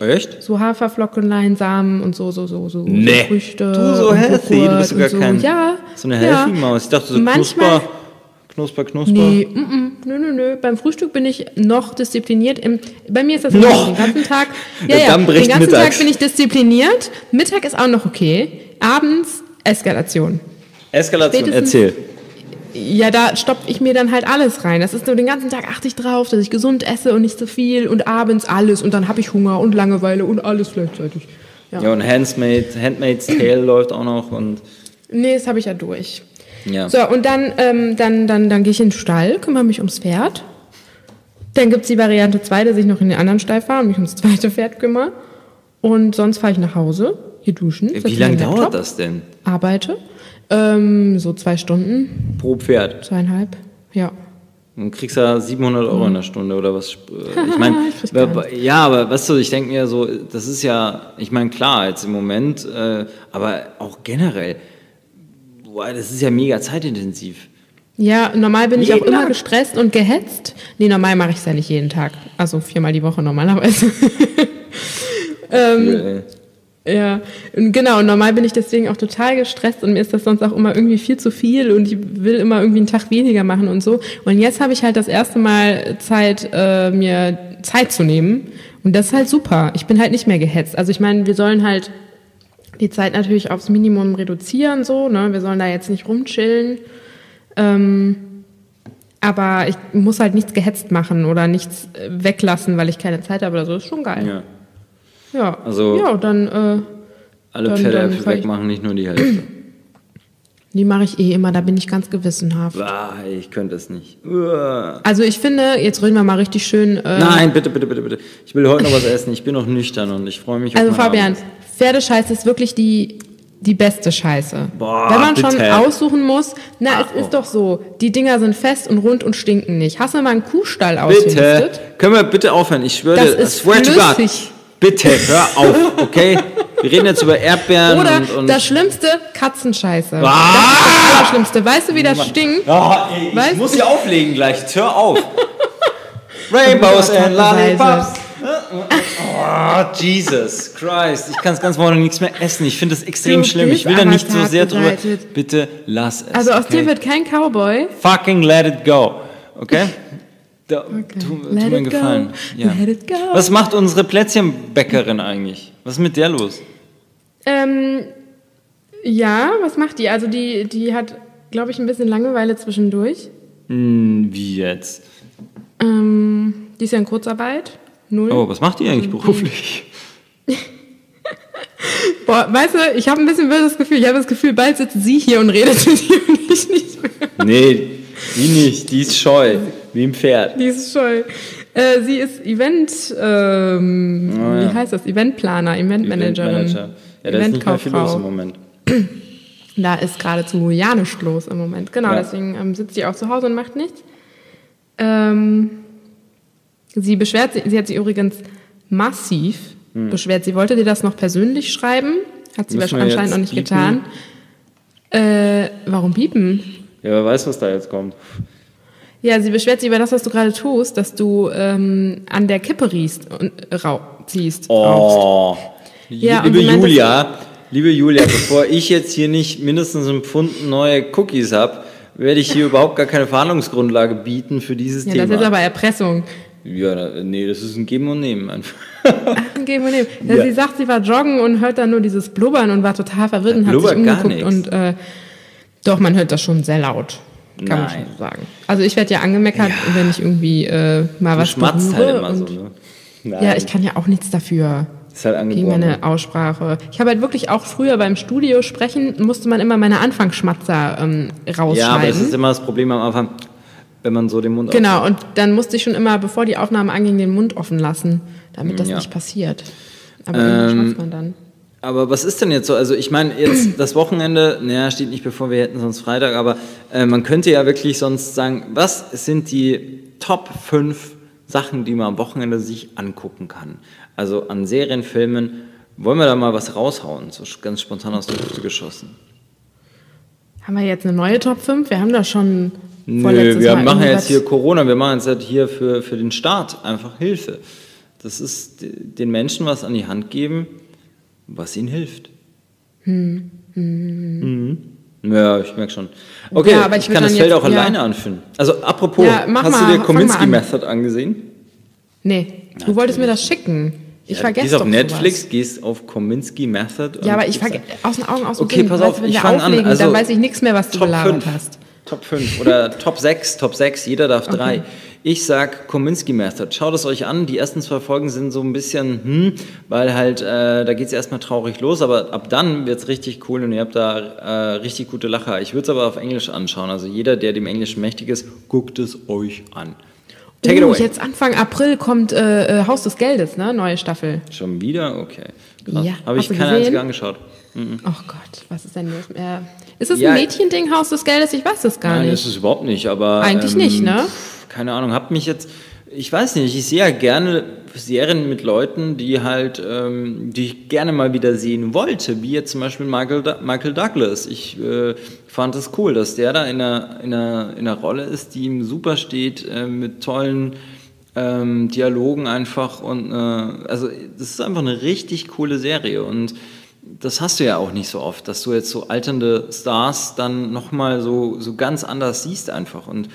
Echt? So Haferflockenlein, Samen und so, so, so, so, Nee. so Früchte. Du so und healthy, du bist sogar und so. kein, ja, so eine ja. healthy Maus. Ich dachte so Manchmal- Knusper, Knusper, Knusper. Nee, mm, mm, nö, nö, nö. Beim Frühstück bin ich noch diszipliniert. Im, bei mir ist das Noch? so, den ganzen Tag. <laughs> Ja, ja, den ganzen mittags. Tag bin ich diszipliniert. Mittag ist auch noch okay. Abends Eskalation. Eskalation, Spätestens- erzähl. Ja, da stopfe ich mir dann halt alles rein. Das ist so den ganzen Tag achte ich drauf, dass ich gesund esse und nicht zu viel und abends alles und dann habe ich Hunger und Langeweile und alles gleichzeitig. Ja. Ja, und Handmaid's Tale läuft auch noch und Nee, das habe ich ja durch. Ja. So, und dann, ähm, dann, dann, dann gehe ich in den Stall, kümmere mich ums Pferd. Dann gibt's die Variante 2, dass ich noch in den anderen Stall fahre und mich ums zweite Pferd kümmere. Und sonst fahre ich nach Hause, hier duschen. Wie lange dauert das denn? Arbeite. Ähm, so zwei Stunden, Pro Pferd. zweieinhalb. Ja. Du kriegst ja 700 Euro in der Stunde oder was. <laughs> Ich meine, ja, aber weißt du, ich denke mir so, das ist ja, ich meine, klar, jetzt im Moment, äh, aber auch generell, boah, das ist ja mega zeitintensiv. Ja, normal bin ich auch Jeden immer Tag? gestresst und gehetzt. Nee, normal mache ich es ja nicht jeden Tag. Also viermal die Woche normalerweise. <laughs> Ähm, ey. Ja, genau, und normal bin ich deswegen auch total gestresst und mir ist das sonst auch immer irgendwie viel zu viel und ich will immer irgendwie einen Tag weniger machen und so. Und jetzt habe ich halt das erste Mal Zeit, äh, mir Zeit zu nehmen. Und das ist halt super. Ich bin halt nicht mehr gehetzt. Also ich meine, wir sollen halt die Zeit natürlich aufs Minimum reduzieren, so, ne? Wir sollen da jetzt nicht rumchillen. Ähm, aber ich muss halt nichts gehetzt machen oder nichts äh, weglassen, weil ich keine Zeit habe oder so. Das ist schon geil. Ja. Ja, Also- ja, dann, äh, Alle Dann- Pferdeäpfel wegmachen, nicht nur die Hälfte. <clears throat> die mache ich eh immer, da bin ich ganz gewissenhaft. ah, ich könnte es nicht. Uah. Also ich finde, jetzt reden wir mal richtig schön. Äh, Nein, bitte, bitte, bitte, bitte. Ich will heute noch was essen. Ich bin noch nüchtern und ich freue mich Also Fabian, Abendessen. Pferdescheiße ist wirklich die, die beste Scheiße. Boah, Wenn man schon bitte. aussuchen muss, na, Ach, es ist oh. doch so, die Dinger sind fest und rund und stinken nicht. Hast du mal einen Kuhstall Bitte, ausgemistet? können wir bitte aufhören? Ich schwöre, Das ist swear to God. flüssig. Bitte, hör auf, okay? Wir reden jetzt über Erdbeeren Oder und, und das Schlimmste, Katzenscheiße. Ah! Das ist das Allerschlimmste. Weißt du, wie das stinkt? Ah, ey, ich Weißt muss hier auflegen gleich. Hör auf. <laughs> Rainbows and Lollipops. Oh, Jesus Christ. Ich kann das ganze Wochenende nichts mehr essen. Ich finde das extrem Du schlimm. Ich will da nicht so sehr drüber. Bitte lass es. Also aus okay? dir wird kein Cowboy. Fucking let it go. Okay? Da, Tu, tu Let mir einen. Gefallen. Ja. Let it go. Was macht unsere Plätzchenbäckerin eigentlich? Was ist mit der los? Ähm, ja, was macht die? Also die, die hat, glaube ich, ein bisschen Langeweile zwischendurch. Hm, wie jetzt? Ähm, die ist ja in Kurzarbeit. Null. Oh, was macht die eigentlich beruflich? <laughs> Boah, weißt du, ich habe ein bisschen böses Gefühl. Ich habe das Gefühl, bald sitzt sie hier und redet mit dir und ich nicht mehr. Nee, die nicht. Die ist scheu. Wie ein Pferd. Die ist scheu. Äh, sie ist Event, ähm, Oh, ja. wie heißt das? Eventplaner, Eventmanagerin, Eventmanager. Ja, da ist nicht mehr viel los im. Moment. <clears throat> Da ist geradezu ja nichts los im Moment. Genau, Ja. deswegen ähm, sitzt sie auch zu Hause und macht nichts. Ähm, sie beschwert sich, sie hat sich übrigens massiv beschwert. Sie wollte dir das noch persönlich schreiben, hat sie Hm. Müssen jetzt noch nicht piepen? getan. Äh, warum piepen? Ja, wer weiß, was da jetzt kommt. Ja, sie beschwert sich über das, was du gerade tust, dass du ähm, an der Kippe riechst und äh, rau ziehst. Oh. Ja, liebe Julia, liebe Julia, bevor ich jetzt hier nicht mindestens einen Pfund neue Cookies habe, werde ich hier <laughs> überhaupt gar keine Verhandlungsgrundlage bieten für dieses Ja, Thema. das ist aber Erpressung. Ja, nee, das ist ein Geben und Nehmen einfach. <laughs> Ach, geben und nehmen. Ja, Ja. Sie sagt, sie war joggen und hört dann nur dieses Blubbern und war total verwirrt und hat sich umgeguckt. Und äh, doch, man hört das schon sehr laut. Kann man Nein. schon so sagen. Also ich werde ja angemeckert, wenn ich irgendwie äh, mal Du was schmatzt halt immer so, ne? Nein, Ja, ich kann ja auch nichts dafür. ist halt Gegen angeboren. meine Aussprache. Ich habe halt wirklich auch früher beim Studio sprechen, musste man immer meine Anfangsschmatzer ähm, rausschneiden. Ja, aber das ist immer das Problem am Anfang, wenn man so den Mund Genau, und dann musste ich schon immer, bevor die Aufnahme anging, den Mund offen lassen, damit das Ja. nicht passiert. Aber Ähm, man dann. Aber was ist denn jetzt so? Also ich meine, jetzt das Wochenende, naja, steht nicht bevor, wir hätten sonst Freitag, aber äh, man könnte ja wirklich sonst sagen, was sind die Top 5 Sachen, die man am Wochenende sich angucken kann? Also an Serien, Filmen, wollen wir da mal was raushauen, so ganz spontan aus der Hüfte geschossen? Haben wir jetzt eine neue Top 5? Wir haben da schon Nö, wir Mal machen jetzt hier Corona, wir machen jetzt halt hier für, für den Staat einfach Hilfe. Das ist den Menschen was an die Hand geben, was ihnen hilft. Hm. Ja, ich merke schon. Okay, Ja, aber ich, ich kann das Feld jetzt- auch ja. alleine anführen. Also apropos, Ja, hast mal, du dir Kominsky an. Method angesehen? Nee, du wolltest mir das schicken. Ich Ja, vergesse Gehst auf Netflix, Sowas. gehst auf Kominsky Method. und Ja, aber ich vergesse aus den Augen, aus dem Okay, Sinn. pass auf, ich wir fange an. auflegen, Also, dann weiß ich nichts mehr, was du 5. hast. Top 5 oder Top 6, Top 6, jeder darf drei. Ich sag Kominsky Method. Schaut es euch an. Die ersten zwei Folgen sind so ein bisschen, hm, weil halt, äh, da geht es erstmal traurig los, aber ab dann wird es richtig cool und ihr habt da äh, richtig gute Lacher. Ich würde es aber auf Englisch anschauen. Also jeder, der dem Englischen mächtig ist, guckt es euch an. Take it Uh, away. jetzt Anfang April kommt äh, äh, Haus des Geldes, ne? Neue Staffel. Schon wieder? Okay. Krass. Ja, Habe ich keine einzige angeschaut. Oh Gott, was ist denn los? Äh, ist es Ja. ein Mädchending, Haus des Geldes? Ich weiß es gar Nein, nicht. ist es überhaupt nicht, aber. Eigentlich nicht, ne? Keine Ahnung, hab mich jetzt. Ich weiß nicht, ich sehe ja gerne Serien mit Leuten, die halt, ähm, die ich gerne mal wieder sehen wollte, wie jetzt zum Beispiel Michael, Michael Douglas. Ich äh, fand es cool, dass der da in einer, in, einer, in einer Rolle ist, die ihm super steht, äh, mit tollen ähm, Dialogen einfach und äh, also das ist einfach eine richtig coole Serie und das hast du ja auch nicht so oft, dass du jetzt so alternde Stars dann nochmal so, so ganz anders siehst einfach und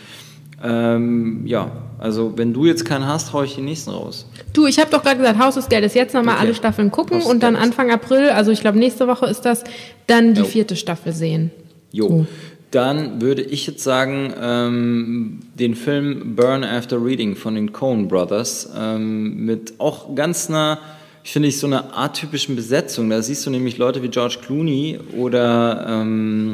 ähm, ja, also wenn du jetzt keinen hast, hau ich die nächsten raus. Du, ich habe doch gerade gesagt, Haus des Geldes. Jetzt nochmal Okay. alle Staffeln gucken und dann. Anfang April, also ich glaube nächste Woche ist das, dann die Jo. vierte Staffel sehen. Jo. So. Dann würde ich jetzt sagen, ähm, den Film Burn After Reading von den Coen Brothers ähm, mit auch ganz einer, ich finde ich, so einer atypischen Besetzung. Da siehst du nämlich Leute wie George Clooney oder ähm,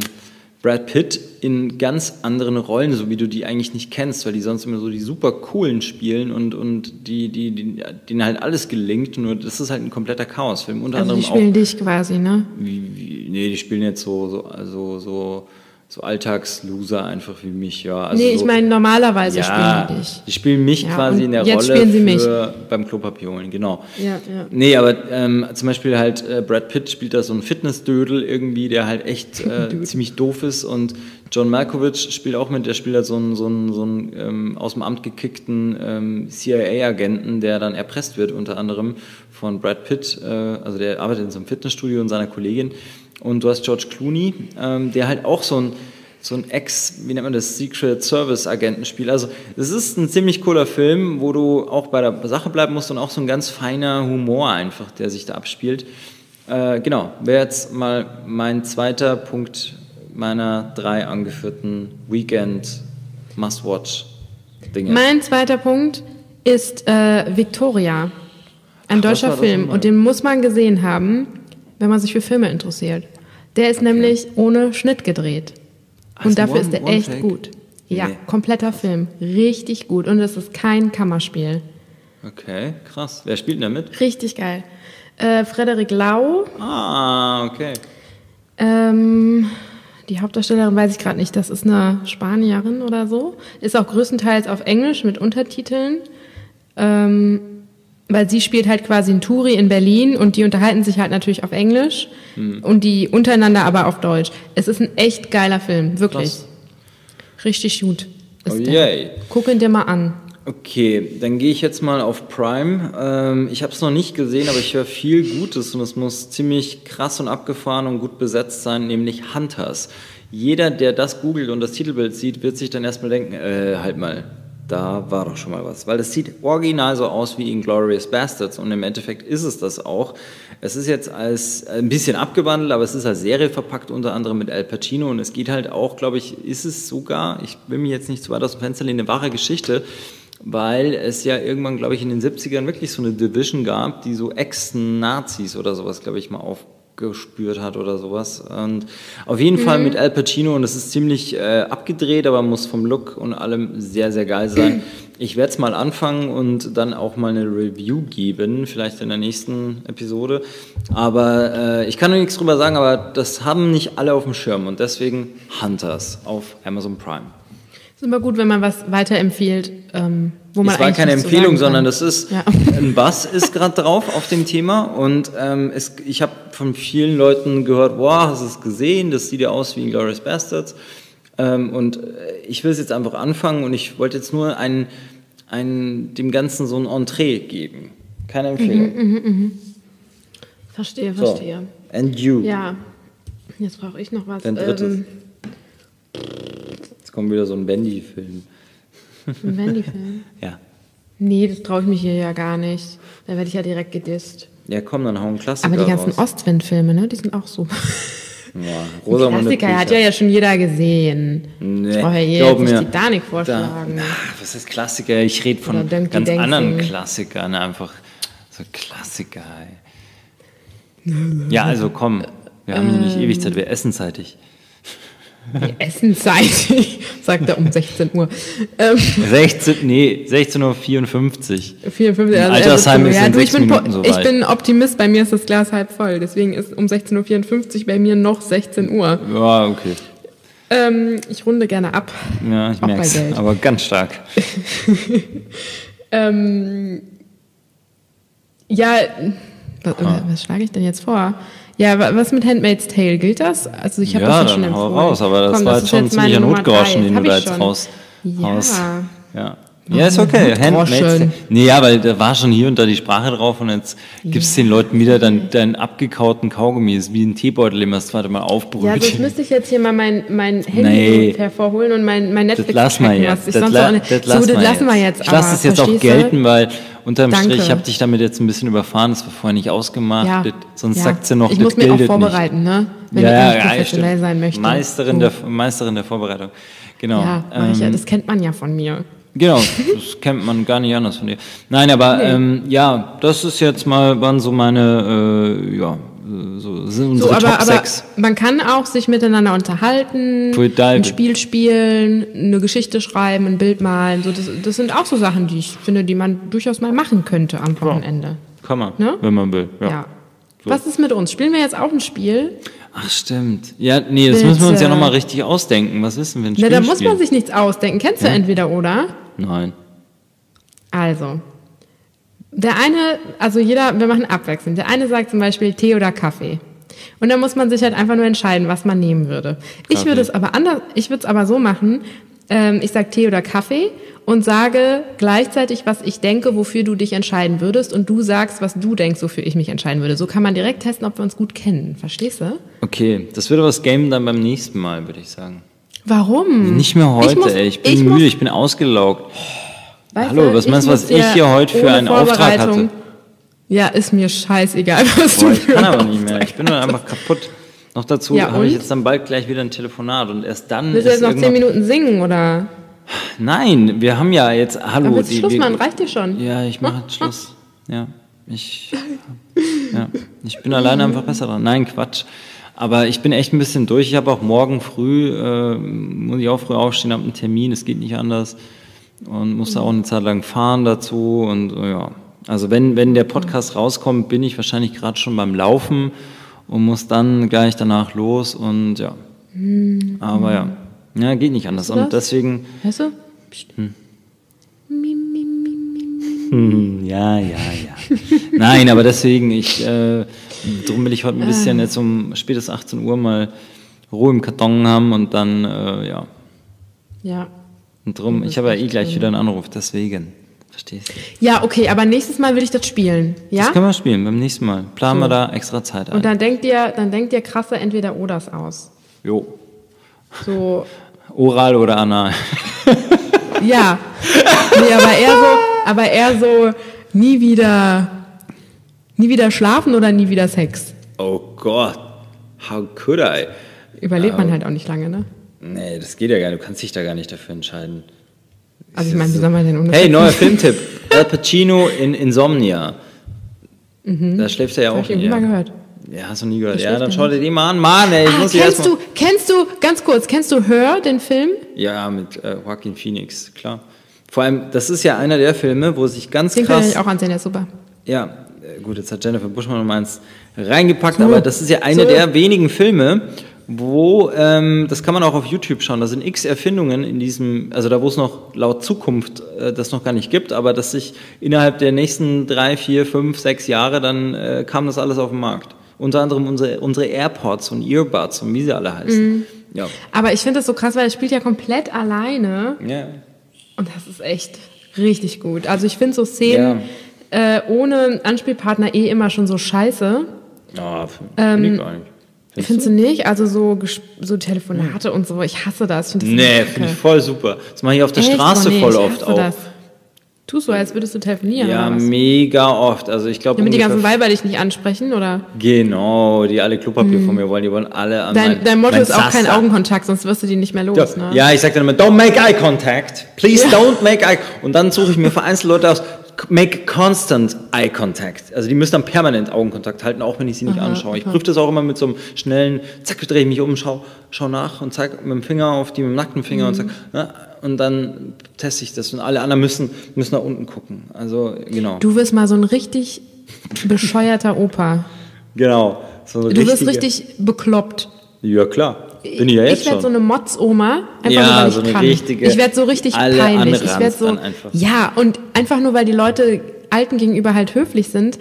Brad Pitt in ganz anderen Rollen, so wie du die eigentlich nicht kennst, weil die sonst immer so die super coolen spielen und, und die, die, die, denen halt alles gelingt. Nur das ist halt ein kompletter Chaosfilm. Unter Also die anderem auch spielen dich quasi, ne? wie, wie, nee, die spielen jetzt so, so, also so, so Alltagsloser einfach wie mich, ja. Also nee, ich so, meine, normalerweise ja, spielen die dich. die spielen mich Ja, quasi in der jetzt Rolle spielen sie mich. beim Klopapier holen, genau. Ja, ja. Nee, aber ähm, zum Beispiel halt äh, Brad Pitt spielt da so einen Fitnessdödel irgendwie, der halt echt äh, <laughs> ziemlich doof ist und John Malkovich spielt auch mit, der spielt halt so einen, so einen, so einen ähm, aus dem Amt gekickten ähm, CIA-Agenten, der dann erpresst wird, unter anderem von Brad Pitt, äh, also der arbeitet in so einem Fitnessstudio und seiner Kollegin. Und du hast George Clooney, ähm, der halt auch so ein so ein Ex, wie nennt man das, Secret Service Agenten spielt. Also es ist ein ziemlich cooler Film, wo du auch bei der Sache bleiben musst und auch so ein ganz feiner Humor einfach, der sich da abspielt. Äh, genau, wäre jetzt mal mein zweiter Punkt meiner drei angeführten Weekend Must-Watch Dinge. Mein zweiter Punkt ist äh, Victoria. Ein Ach, deutscher Film. Und den muss man gesehen haben, wenn man sich für Filme interessiert. Der ist nämlich ohne Schnitt gedreht. Ach, Und dafür one- ist der one echt take? gut. Ja, Nee. kompletter Film. Richtig gut. Und es ist kein Kammerspiel. Okay, krass. Wer spielt denn da mit? Richtig geil. Äh, Frederik Lau, Ah, okay. ähm, die Hauptdarstellerin weiß ich gerade nicht, das ist eine Spanierin oder so. Ist auch größtenteils auf Englisch mit Untertiteln. Ähm, weil sie spielt halt quasi ein Touri in Berlin und die unterhalten sich halt natürlich auf Englisch Hm. und die untereinander aber auf Deutsch. Es ist ein echt geiler Film, wirklich. Krass. Richtig gut. Ist Oh, der. yay. Guck ihn dir mal an. Okay, dann gehe ich jetzt mal auf Prime. Ähm, ich habe es noch nicht gesehen, aber ich höre viel Gutes und es muss ziemlich krass und abgefahren und gut besetzt sein, nämlich Hunters. Jeder, der das googelt und das Titelbild sieht, wird sich dann erstmal denken, äh, halt mal, da war doch schon mal was. Weil das sieht original so aus wie Inglourious Bastards und im Endeffekt ist es das auch. Es ist jetzt als ein bisschen abgewandelt, aber es ist als Serie verpackt, unter anderem mit Al Pacino und es geht halt auch, glaube ich, ist es sogar, ich will mich jetzt nicht zu weit aus dem Fenster lehnen, eine wahre Geschichte, weil es ja irgendwann, glaube ich, in den 70ern wirklich so eine Division gab, die so Ex-Nazis oder sowas, glaube ich, mal aufgespürt hat oder sowas. Und auf jeden Fall mit Al Pacino und es ist ziemlich äh, abgedreht, aber muss vom Look und allem sehr, sehr geil sein. Ich werde es mal anfangen und dann auch mal eine Review geben, vielleicht in der nächsten Episode. Aber äh, ich kann noch nichts drüber sagen, aber das haben nicht alle auf dem Schirm und deswegen Hunters auf Amazon Prime. Ist immer gut, wenn man was weiterempfiehlt, ähm, wo man Es war keine Empfehlung, sondern das ist Ja. <laughs> ein Bass ist gerade drauf auf dem Thema und ähm, es, ich habe von vielen Leuten gehört, wow, hast du es gesehen? Das sieht ja aus wie Inglourious Bastards. Ähm, und äh, ich will es jetzt einfach anfangen und ich wollte jetzt nur ein, ein, dem Ganzen so ein Entree geben. Keine Empfehlung. Verstehe, So. verstehe. And you. Ja, jetzt brauche ich noch was. Dein drittes. Ähm, kommt wieder so ein Bendy-Film. ein Wendy-Film. <laughs> Ja. Nee, das traue ich mich hier ja gar nicht. Da werde ich ja direkt gedisst. Ja, komm, dann hau einen Klassiker Aber die ganzen. Ostwind-Filme, ne, die sind auch super. <laughs> Ja, Rosamunde Klassiker hat ja, ja schon jeder gesehen. Nee, ich brauche ja jetzt nicht mir. Titanic vorschlagen. Da, ach, was ist Klassiker? Ich rede Oder von Dönky ganz Dänky. anderen Klassikern, einfach so Klassiker. Ey. Ja, also komm, wir haben hier nicht ewig Zeit, wir essen zeitig. Die Essenszeit, <laughs> sagt er um 16 Uhr. Ähm, 16, nee, 16.54 Uhr. 54, In also Altersheim er ist ja, in du, ich, bin, ich bin Optimist, bei mir ist das Glas halb voll. Deswegen ist um 16.54 Uhr bei mir noch 16 Uhr. Ja, okay. Ähm, ich runde gerne ab. Ja, ich merke es, aber ganz stark. <laughs> Ähm, ja, was, was schlage ich denn jetzt vor? Ja, wa- was mit Handmaid's Tale? Gilt das? Also ich habe Ja, das ja schon empfohlen. raus, aber das Komm, war ist jetzt schon ein ziemlicher Nummer Notgroschen, den du da jetzt schon. raus Ja. haust. Ja. Ja, ist okay. Handmade. Nee, ja, weil da war schon hier und da die Sprache drauf und jetzt gibst den Leuten wieder dann deinen abgekauten Kaugummi. Das ist wie ein Teebeutel, den man das zweite Mal aufbrüht. Ja, sonst müsste ich jetzt hier mal mein, mein Handy Nee. hervorholen und mein, mein das Netflix lassen wir jetzt. Das, la nicht. das so, lassen das wir lassen wir jetzt Ich lasse das jetzt auch gelten, weil unterm Danke. Strich, ich habe dich damit jetzt ein bisschen überfahren, das war vorher nicht ausgemacht. Ja, Das, sonst ja. sagt sie noch, Ich das muss mich auch vorbereiten, ne? Wenn ja, ich ja, ja, professionell stimmt. sein möchte. Meisterin, So. der, Meisterin der Vorbereitung. Genau. Ja, mach ich ja, ähm, das kennt man ja von mir. Genau, das kennt man gar nicht anders von dir. Nein, aber Nee. ähm, ja, das ist jetzt mal, waren so meine, äh, ja, so sind So, unsere aber, Top aber 6. man kann auch sich miteinander unterhalten, ein Spiel spielen, eine Geschichte schreiben, ein Bild malen. So, das, das sind auch so Sachen, die ich finde, die man durchaus mal machen könnte am Wochenende. Kann man, Ne? wenn man will. Ja. Ja. Was ist mit uns? Spielen wir jetzt auch ein Spiel? Ach stimmt. Ja, nee, das Bitte. müssen wir uns ja nochmal richtig ausdenken. Was ist denn, wenn Na, da muss man sich nichts ausdenken. Kennst du entweder oder? Nein. Also, der eine, also jeder, wir machen abwechselnd. Der eine sagt zum Beispiel Tee oder Kaffee. Und dann muss man sich halt einfach nur entscheiden, was man nehmen würde. Ich Kaffee. würde es aber anders, ich würde es aber so machen, ähm, ich sag Tee oder Kaffee und sage gleichzeitig, was ich denke, wofür du dich entscheiden würdest und du sagst, was du denkst, wofür ich mich entscheiden würde. So kann man direkt testen, ob wir uns gut kennen. Verstehst du? Okay, das wird aber das Game dann beim nächsten Mal, würde ich sagen. Warum? Nicht mehr heute, Ich muss- ey. Ich bin ich müde, muss- ich bin ausgelaugt. Weißt Hallo, was meinst du, was ich hier heute für einen Auftrag hatte? Ja, ist mir scheißegal, <laughs> was Boah, du ich kann aber nicht mehr. Ich bin dann einfach kaputt. Noch dazu Ja, habe ich jetzt dann bald gleich wieder ein Telefonat und erst dann Willst du jetzt noch zehn Minuten singen oder? Nein, wir haben ja jetzt hallo. Dann willst du Schluss wir- machen, reicht dir schon. Ja, ich mache Schluss. Ja, ich, ja, ich bin alleine einfach besser dran. Nein, Quatsch. Aber ich bin echt ein bisschen durch. Ich habe auch morgen früh, äh, muss ich auch früh aufstehen, habe einen Termin, es geht nicht anders. Und musste auch eine Zeit lang fahren dazu. Und äh, ja, also wenn, wenn der Podcast rauskommt, bin ich wahrscheinlich gerade schon beim Laufen und muss dann gleich danach los. Und ja, aber ja, ja geht nicht anders. Und deswegen, Weißt du? Hm, ja, ja, ja. Nein, aber deswegen, ich, äh, drum will ich heute ein bisschen jetzt um spätestens 18 Uhr mal Ruhe im Karton haben und dann, äh, ja. Ja. Und drum, ich habe ja eh gleich wieder einen Anruf, deswegen. Verstehst du? Ja, okay, aber nächstes Mal will ich das spielen. Ja? Das können wir spielen beim nächsten Mal. Planen wir da extra Zeit ein. Und dann denkt ihr, dann denkt ihr krasse entweder oders aus. jo. So, Oral oder anal. ja. Nee, aber eher so, aber eher so, nie wieder, nie wieder schlafen oder nie wieder Sex. Oh Gott. How could I? Überlebt man halt auch nicht lange, ne? Nee, das geht ja gar nicht. Du kannst dich da gar nicht dafür entscheiden. Also ich meine, wie soll man denn ohne Hey, neuer Filmtipp. <laughs> Al Pacino in Insomnia. Da schläft er ja Hab auch ich irgendwie mal gehört. Ja, hast du nie gehört. Ja, dann schau dir den mal an. Mann, ey, ich Ah, muss kennst erstmal. du, kennst du, ganz kurz, kennst du Her, den Film? Ja, mit äh, Joaquin Phoenix, klar. Vor allem, das ist ja einer der Filme, wo sich ganz Den kann krass. ich auch ansehen, der ist super. Ja, äh, gut, jetzt hat Jennifer Buschmann noch eins reingepackt, aber das ist ja eine So. der wenigen Filme, wo, ähm, das kann man auch auf YouTube schauen, da sind x Erfindungen in diesem, also da wo es noch laut Zukunft äh, das noch gar nicht gibt, aber dass sich innerhalb der nächsten drei, vier, fünf, sechs Jahre dann äh, kam das alles auf den Markt. Unter anderem unsere, unsere AirPods und Earbuds und wie sie alle heißen. Mhm. Ja. Aber ich finde das so krass, weil er spielt ja komplett alleine. ja. Und das ist echt richtig gut. Also ich finde so Szenen äh, ohne Anspielpartner eh immer schon so scheiße. Ja, finde Ähm, ich gar nicht. Findest Findest du nicht? Also so, so Telefonate und so. Ich hasse das. Ich das Nee, finde ich voll super. Das mache ich auf der Echt? Straße Oh, nee, voll oft auch. Das. Tust du, als würdest du telefonieren Ja, mega oft. Also ich glaube Damit die ganzen Weiber dich nicht ansprechen, oder? Genau, die alle Klopapier von mir wollen, die wollen alle an Hm. Dein, mein, dein Motto ist auch kein. Augenkontakt, sonst wirst du die nicht mehr los, Ja, ne? ja, ich sage dann immer, don't make eye contact. Please don't make eye Und dann suche ich mir vereinzelt Leute aus, make constant eye contact. Also die müssen dann permanent Augenkontakt halten, auch wenn ich sie nicht anschaue. Ich prüfe das auch immer mit so einem schnellen, zack, drehe ich mich um, schau, schau nach und zeig mit dem Finger auf die, mit dem nackten Finger Mhm. und sag, ne, und dann teste ich das und alle anderen müssen, müssen nach unten gucken. Also, genau. Du wirst mal so ein richtig bescheuerter Opa. Genau. So Du wirst richtige- richtig bekloppt. Ja, klar. Bin ich ja jetzt ich werde so eine Motz-Oma, einfach Ja, nur weil ich so eine kann. richtige- ich werde so richtig alle peinlich. Ich werde so, ja, und einfach nur, weil die Leute Alten gegenüber halt höflich sind.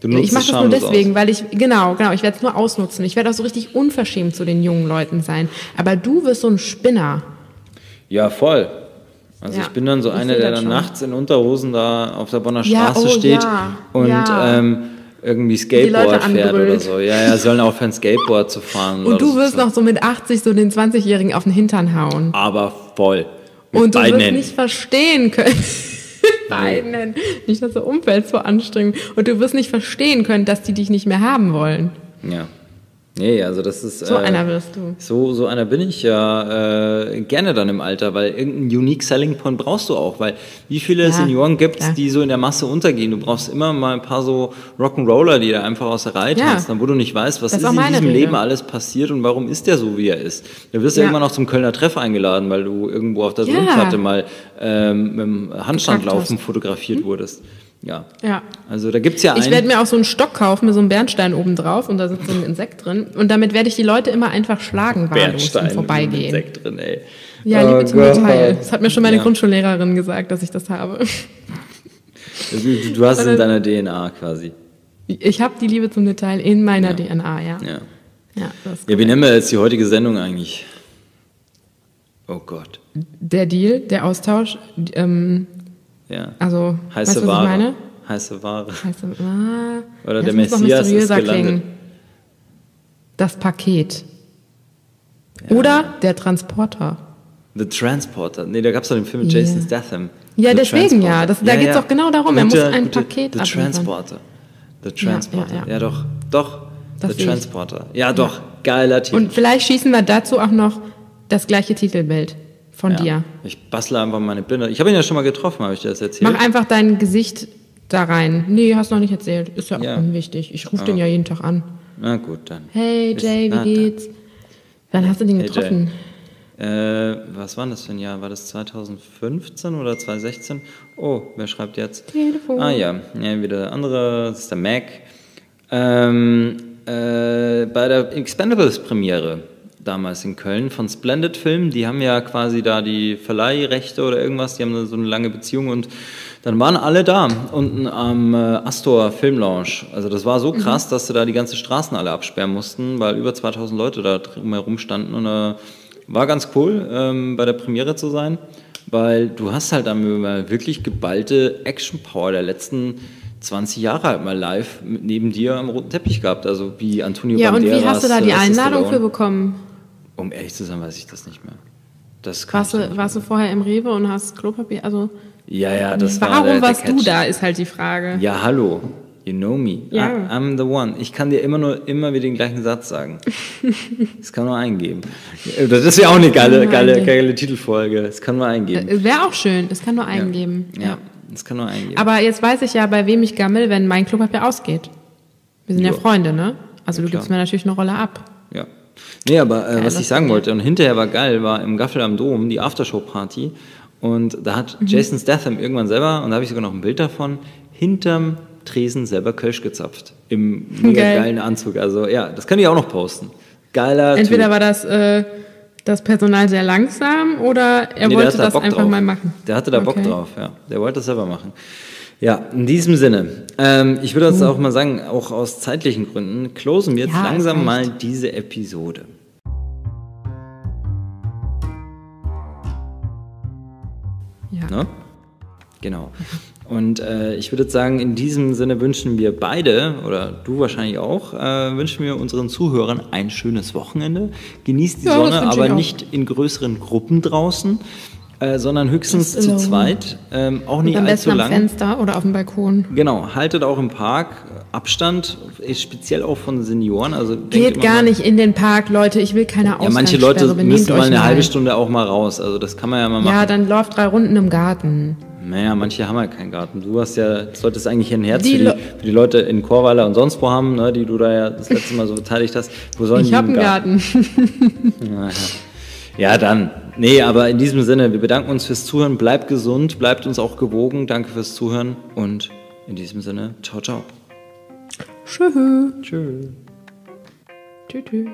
Du nutzt Ich mache es das nur deswegen, aus. weil ich, genau, genau, ich werde es nur ausnutzen. Ich werde auch so richtig unverschämt zu den jungen Leuten sein. Aber du wirst so ein Spinner. Ja, voll. Also Ja, ich bin dann so einer, der dann schon. nachts in Unterhosen da auf der Bonner Ja, Straße oh, steht ja, und ja. ähm, irgendwie Skateboard fährt oder so. Ja, ja, sollen aufhören, Skateboard zu fahren. Und du so. wirst noch so mit 80 so den 20-Jährigen auf den Hintern hauen. Aber voll. Mit Und du wirst Händen. nicht verstehen können. <laughs> beiden Händen. Nicht, dass das Umfeld so anstrengend. Und du wirst nicht verstehen können, dass die dich nicht mehr haben wollen. Ja. Nee, also das ist. So äh, einer wirst du. So, so einer bin ich ja äh, gerne dann im Alter, weil irgendeinen Unique Selling Point brauchst du auch, weil wie viele Ja, Senioren gibt es, klar. die so in der Masse untergehen? Du brauchst immer mal ein paar so Rock'n'Roller, die da einfach aus der Reihe Ja. tanzen, wo du nicht weißt, was Das ist ist auch in diesem Regel. Leben alles passiert und warum ist der so, wie er ist. Da wirst du Ja. irgendwann noch zum Kölner Treff eingeladen, weil du irgendwo auf der Ja. Sonnenplatte mal ähm, mit dem Handstandlaufen hast. Hm? fotografiert wurdest. Ja. Ja. Also da gibt's ja Ich einen. werde mir auch so einen Stock kaufen mit so einem Bernstein oben drauf und da sitzt so ein Insekt drin. Und damit werde ich die Leute immer einfach schlagen, wahllos im mit Vorbeigehen. Insekt drin, ey. Ja, Oh Liebe zum Gott. Detail. Das hat mir schon meine Ja. Grundschullehrerin gesagt, dass ich das habe. Du, du hast es in deiner DNA quasi. Ich habe die Liebe zum Detail in meiner DNA, ja. Ja. Ja, Ja, wie nennen wir jetzt die heutige Sendung eigentlich? Oh Gott. der Deal, der Austausch, ähm, Ja. also, Heiße weißt Ware. ich meine? Heiße Ware. Heiße, ah, <laughs> Oder das der Messias ist gelandet. Das Paket. Oder der Transporter. The Transporter. Nee, da gab es doch den Film mit Ja. Jason Statham. Ja, The deswegen ja. Das- da geht's doch genau darum. Er muss ein gute- Paket The abliefern. Transporter. The Transporter. Ja, ja. doch. Doch. Das The ich. Transporter. Ja, doch. Geiler Titel. Und vielleicht schießen wir dazu auch noch das gleiche Titelbild von ja. dir. Ich bastle einfach meine Bilder. Ich habe ihn ja schon mal getroffen, habe ich dir das erzählt? Mach einfach dein Gesicht da rein. Nee, hast noch nicht erzählt. Ist ja auch Ja. unwichtig. Ich rufe den ja jeden Tag an. Na gut, dann. Hey Ist- Jay, wie ah, geht's? Wann hast du den Hey, getroffen? Äh, was war das für ein Jahr? War das 2015 oder 2016? Oh, wer schreibt jetzt? Telefon. Ah ja, ja wieder der andere, das ist der Mac. Ähm, äh, bei der Expendables-Premiere damals in Köln von Splendid Film, die haben ja quasi da die Verleihrechte oder irgendwas, die haben da so eine lange Beziehung und dann waren alle da unten am äh, Astor Film Lounge. Also das war so krass, dass sie da die ganze Straßen alle absperren mussten, weil über 2000 Leute da drumherum standen und äh, war ganz cool, ähm, bei der Premiere zu sein, weil du hast halt dann immer wirklich geballte Action-Power der letzten 20 Jahre halt mal live neben dir am roten Teppich gehabt. Also wie Antonio Ja, und Banderas. wie hast du da die Einladung für bekommen? Um ehrlich zu sein, weiß ich das nicht mehr. Das Warst du, warst du vorher im Rewe und hast Klopapier? Also, Ja, ja, das war warum der, der warst du da, ist halt die Frage. Ja, hallo. You know me. Ja. I, I'm the one. Ich kann dir immer nur immer wieder den gleichen Satz sagen. <laughs> Das kann nur eingeben. Das ist ja auch eine geile, geile, geile Titelfolge. Das kann nur eingeben. Äh, Wäre auch schön, es kann nur eingeben. Ja, das kann nur eingeben. Aber jetzt weiß ich ja, bei wem ich gammel, wenn mein Klopapier ausgeht. Wir sind ja, Ja. Freunde, ne? Also du klar. gibst mir natürlich eine Rolle ab. Ja. Nee, aber äh, was ich sagen wollte, und hinterher war geil, war im Gaffel am Dom die Aftershow-Party. Und da hat Mhm. Jason Statham irgendwann selber, und da habe ich sogar noch ein Bild davon, hinterm Tresen selber Kölsch gezapft. Im mega Geil. geilen Anzug. Also ja, das kann ich auch noch posten. Geiler Entweder typ. war das, äh, das Personal sehr langsam oder er Nee, wollte das Bock einfach drauf. mal machen. Der hatte da Bock Okay. drauf, ja. Der wollte das selber machen. Ja, in diesem Sinne. Ähm, ich würde jetzt auch mal sagen, auch aus zeitlichen Gründen, closen wir jetzt Ja, langsam reicht. mal diese Episode. Ja. Ne? Genau. Und äh, ich würde jetzt sagen, in diesem Sinne wünschen wir beide, oder du wahrscheinlich auch, äh, wünschen wir unseren Zuhörern ein schönes Wochenende. Genießt die Ja, Sonne, aber nicht in größeren Gruppen draußen, äh, sondern höchstens zu zweit. Ähm, auch nicht Am allzu besten am lang. Fenster oder auf dem Balkon. Genau, haltet auch im Park Abstand, eh, speziell auch von Senioren. Also Geht gar mal- nicht in den Park, Leute. Ich will keine Ja, Ausgangssperre. manche Leute müssen mal eine halbe Stunde auch mal raus. Also das kann man ja mal machen. Ja, dann läuft drei Runden im Garten. Naja, manche haben halt keinen Garten. Du hast ja, solltest eigentlich ein Herz Die für, die, für die Leute in Chorweiler und sonst wo haben, ne, die du da ja das letzte Mal so beteiligt hast. Wo sollen Ich die habe einen Garten. <laughs> Ja, dann. Nee, aber in diesem Sinne, wir bedanken uns fürs Zuhören. Bleibt gesund, bleibt uns auch gewogen. Danke fürs Zuhören und in diesem Sinne, ciao, ciao. Tschüss. Tschüss. Tschüss. tschüss.